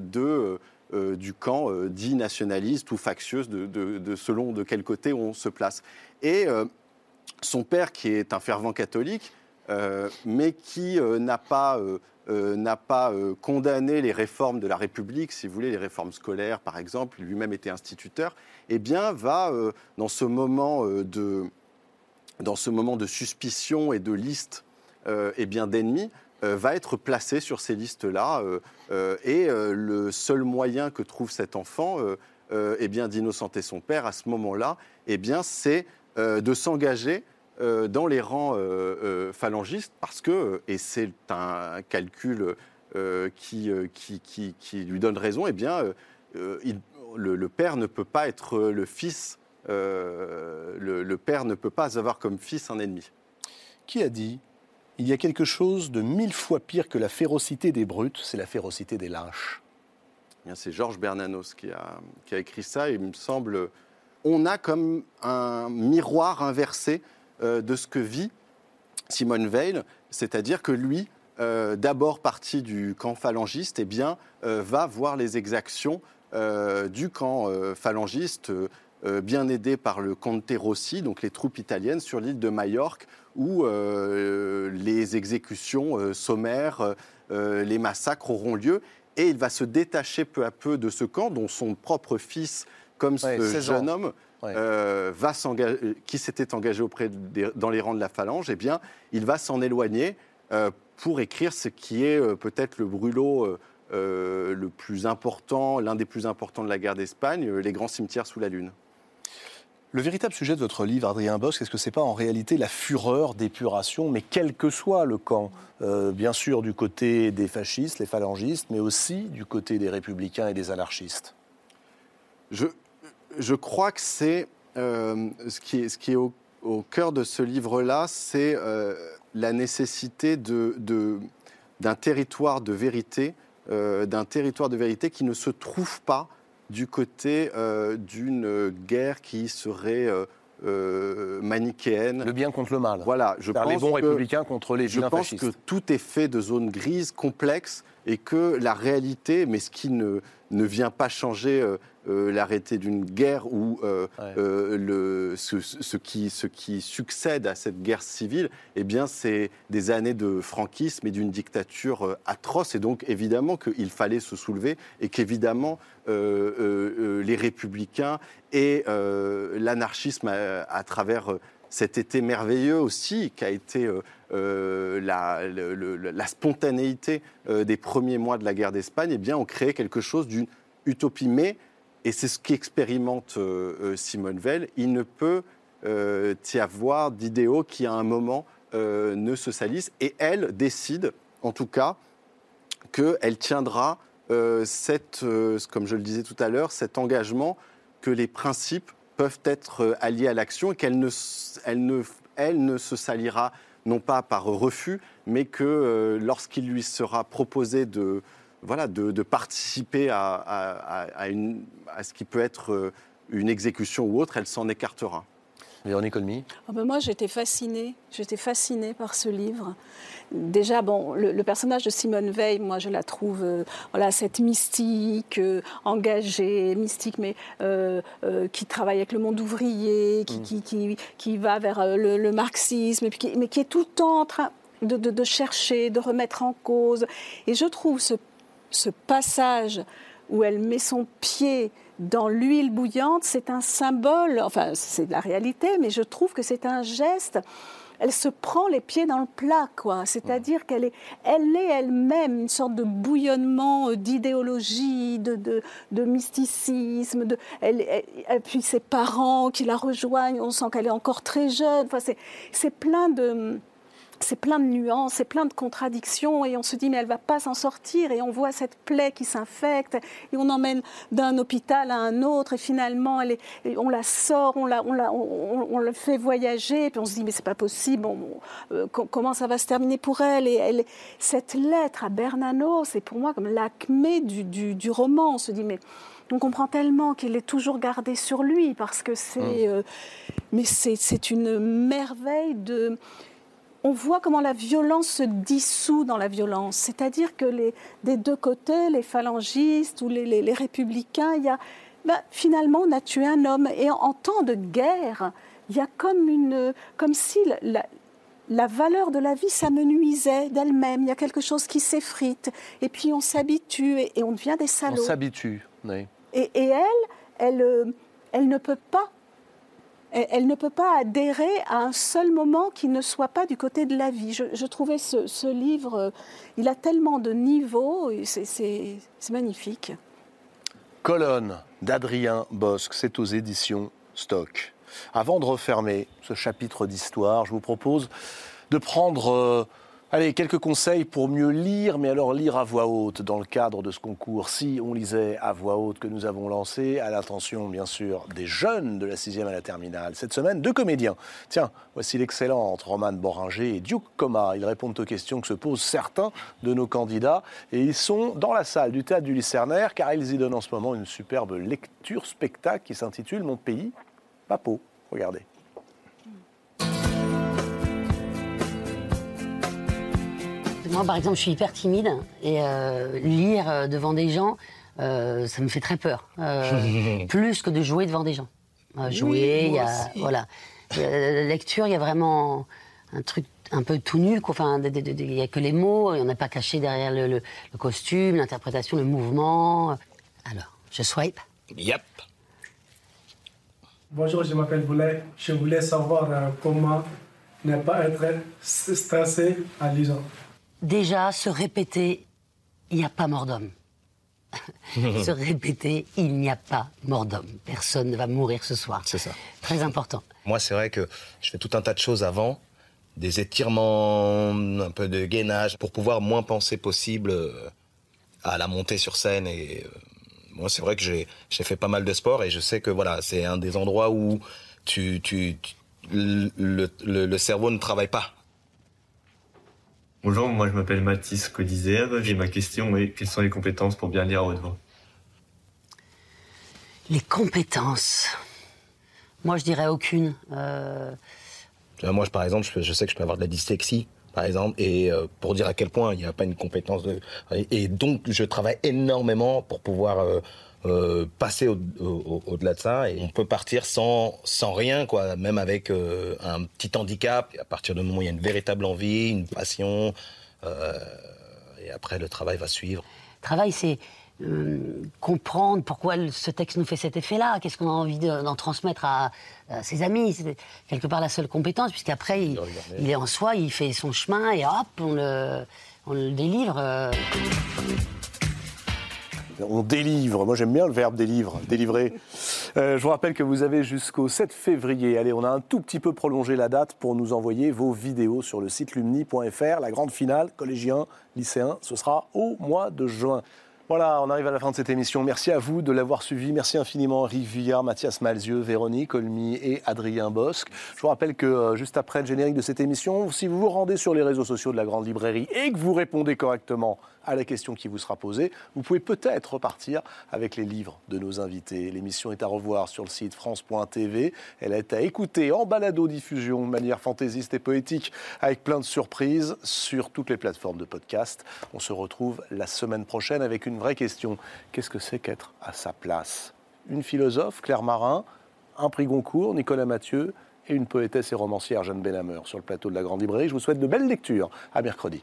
de, du camp dit nationaliste ou factieux, selon de quel côté on se place. Et son père, qui est un fervent catholique, mais qui n'a pas euh, n'a pas euh, condamné les réformes de la République, si vous voulez, les réformes scolaires par exemple, lui-même était instituteur, eh bien va euh, dans ce moment de dans ce moment de suspicion et de liste eh bien d'ennemis va être placé sur ces listes-là et le seul moyen que trouve cet enfant eh bien d'innocenter son père à ce moment-là eh bien c'est de s'engager dans les rangs euh, euh, phalangistes parce que, et c'est un calcul qui, qui, qui, lui donne raison, eh bien, le, père ne peut pas être le fils, le, le père ne peut pas avoir comme fils un ennemi. Qui a dit il y a quelque chose de mille fois pire que la férocité des brutes, c'est la férocité des lâches. Eh c'est Georges Bernanos qui a, qui a, écrit ça. Et il me semble, on a comme un miroir inversé euh, de ce que vit Simone Veil, c'est-à-dire que lui, euh, d'abord parti du camp phalangiste, eh bien, euh, va voir les exactions du camp phalangiste, bien aidé par le Conte Rossi, donc les troupes italiennes, sur l'île de Majorque, où les exécutions sommaires, les massacres auront lieu. Et il va se détacher peu à peu de ce camp, dont son propre fils, comme ce jeune homme, euh, va qui s'était engagé auprès dans les rangs de la phalange, eh bien, il va s'en éloigner euh, pour écrire ce qui est euh, peut-être le brûlot le plus important, l'un des plus importants de la guerre d'Espagne, les grands cimetières sous la Lune. Le véritable sujet de votre livre, Adrien Bosque, est-ce que ce n'est pas en réalité la fureur d'épuration, mais quel que soit le camp, bien sûr du côté des fascistes, les phalangistes, mais aussi du côté des républicains et des anarchistes? Je, je crois que c'est euh, ce qui est, ce qui est au, cœur de ce livre-là, c'est euh, la nécessité de, d'un territoire de vérité, euh, d'un territoire de vérité qui ne se trouve pas du côté d'une guerre qui serait manichéenne. Le bien contre le mal. Voilà, je pense les bons républicains contre les Je pense que tout est fait de zones grises, complexes, et que la réalité, mais ce qui ne, ne vient pas changer euh, l'arrêté d'une guerre ou euh, euh, le, ce, qui, ce, qui, succède à cette guerre civile, eh bien, c'est des années de franquisme et d'une dictature atroce. Et donc, évidemment, qu'il fallait se soulever et qu'évidemment, les républicains et l'anarchisme à, travers cet été merveilleux aussi, qui a été la, la, spontanéité des premiers mois de la guerre d'Espagne, eh bien, ont créé quelque chose d'une utopie. Mais et c'est ce qu'expérimente euh, euh, Simone Veil, il ne peut euh, y avoir d'idéaux qui, à un moment, ne se salissent. Et elle décide, en tout cas, qu'elle tiendra, cette, comme je le disais tout à l'heure, cet engagement que les principes peuvent être alliés à l'action et qu'elle ne, elle ne, elle ne se salira non pas par refus, mais que lorsqu'il lui sera proposé de, voilà, de, participer à, ce qui peut être euh, une exécution ou autre, elle s'en écartera. Véronique Olmy ah ben Moi, j'étais fascinée. J'étais fascinée par ce livre. Déjà, bon, le, personnage de Simone Veil, moi, je la trouve, euh, voilà, cette mystique, euh, engagée, mystique, mais qui travaille avec le monde ouvrier, qui, mm. qui, va vers le, marxisme, mais qui est tout le temps en train de, de, chercher, de remettre en cause. Et je trouve ce ce passage où elle met son pied dans l'huile bouillante, c'est un symbole, enfin c'est de la réalité, mais je trouve que c'est un geste. Elle se prend les pieds dans le plat, quoi. C'est-à-dire qu'elle est, elle est elle-même une sorte de bouillonnement euh, d'idéologie, de, de, mysticisme. De, elle, et puis ses parents qui la rejoignent, on sent qu'elle est encore très jeune. Enfin, c'est plein de c'est plein de nuances, c'est plein de contradictions, et on se dit mais elle va pas s'en sortir, et on voit cette plaie qui s'infecte, et on emmène d'un hôpital à un autre, et finalement elle est, on la sort, on la, on, la, on, le fait voyager, et puis on se dit mais c'est pas possible, euh, comment ça va se terminer pour elle Et elle, cette lettre à Bernano, c'est pour moi comme l'acmé du, du, du roman. On se dit mais on comprend tellement qu'il est toujours gardé sur lui parce que c'est, mmh. euh, mais c'est une merveille de on voit comment la violence se dissout dans la violence. C'est-à-dire que les, des deux côtés, les phalangistes ou les, républicains, il y a, ben, finalement, on a tué un homme. Et en, temps de guerre, il y a comme, une, comme si la, la valeur de la vie s'amenuisait d'elle-même. Il y a quelque chose qui s'effrite. Et puis on s'habitue et, on devient des salauds. On s'habitue, oui. Et, et elle, elle, euh, elle ne peut pas elle ne peut pas adhérer à un seul moment qui ne soit pas du côté de la vie. Je, trouvais ce, livre, euh, il a tellement de niveaux, c'est magnifique. Colonne d'Adrien Bosque, c'est aux éditions Stock. Avant de refermer ce chapitre d'histoire, je vous propose de prendre euh, Allez, quelques conseils pour mieux lire, mais alors lire à voix haute dans le cadre de ce concours. Si on lisait à voix haute que nous avons lancé, à l'attention bien sûr des jeunes de la sixième à la terminale, cette semaine, deux comédiens. Tiens, voici l'excellente Romane Boringer et Duke Coma. Ils répondent aux questions que se posent certains de nos candidats et ils sont dans la salle du théâtre du Lycernaire car ils y donnent en ce moment une superbe lecture spectacle qui s'intitule Mon pays, Papo. Regardez. Moi, par exemple, je suis hyper timide et euh, lire euh, devant des gens, euh, ça me fait très peur. (laughs) plus que de jouer devant des gens. jouer, il y a voilà, la lecture, il y a vraiment un truc un peu tout nul. Enfin, il n'y a que les mots, on n'est pas caché derrière le, costume, l'interprétation, le mouvement. Alors, je swipe. Yep. Bonjour, je m'appelle Boulet. Je voulais savoir comment ne pas être stressé à lisant déjà se répéter, il n'y a pas mort d'homme. (laughs) se répéter, il n'y a pas mort d'homme. Personne ne va mourir ce soir. C'est ça. Très important. Moi, c'est vrai que je fais tout un tas de choses avant, des étirements, un peu de gainage, pour pouvoir moins penser possible euh, à la montée sur scène. Et euh, moi, c'est vrai que j'ai fait pas mal de sport et je sais que voilà, c'est un des endroits où tu, tu, le cerveau ne travaille pas Bonjour, moi je m'appelle Mathis Codizère. J'ai ma question est quelles sont les compétences pour bien lire à haute voix? Les compétences. Moi, je dirais aucune. Euh, moi, par exemple, je, sais que je peux avoir de la dyslexie par exemple, et euh, pour dire à quel point il n'y a pas une compétence de... Et donc, je travaille énormément pour pouvoir euh, passer au-delà de ça, et on peut partir sans, sans rien, quoi, même avec un petit handicap. À partir du moment où il y a une véritable envie, une passion, et après, le travail va suivre. Travail, c'est euh, comprendre pourquoi ce texte nous fait cet effet-là, qu'est-ce qu'on a envie d'en transmettre à, ses amis? C'est quelque part la seule compétence, puisqu'après, il, il, est en soi, il fait son chemin et hop, on le, on le délivre. On délivre, moi j'aime bien le verbe délivre, délivrer. Euh, je vous rappelle que vous avez jusqu'au 7 février, allez, on a un tout petit peu prolongé la date pour nous envoyer vos vidéos sur le site lumni.fr. La grande finale, collégiens, lycéens, ce sera au mois de juin. Voilà, on arrive à la fin de cette émission. Merci à vous de l'avoir suivi. Merci infiniment Rive Vuillard, Mathias Malzieux, Véronique Olmy et Adrien Bosque. Je vous rappelle que euh, juste après le générique de cette émission, si vous vous rendez sur les réseaux sociaux de la Grande Librairie et que vous répondez correctement à la question qui vous sera posée, vous pouvez peut-être repartir avec les livres de nos invités. L'émission est à revoir sur le site France.tv. Elle est à écouter en balado-diffusion de manière fantaisiste et poétique avec plein de surprises sur toutes les plateformes de podcast. On se retrouve la semaine prochaine avec une vraie question. Qu'est-ce que c'est qu'être à sa place? Une philosophe, Claire Marin, un prix Goncourt, Nicolas Mathieu, et une poétesse et romancière, Jeanne Benhammer, sur le plateau de la Grande Librairie. Je vous souhaite de belles lectures. À mercredi.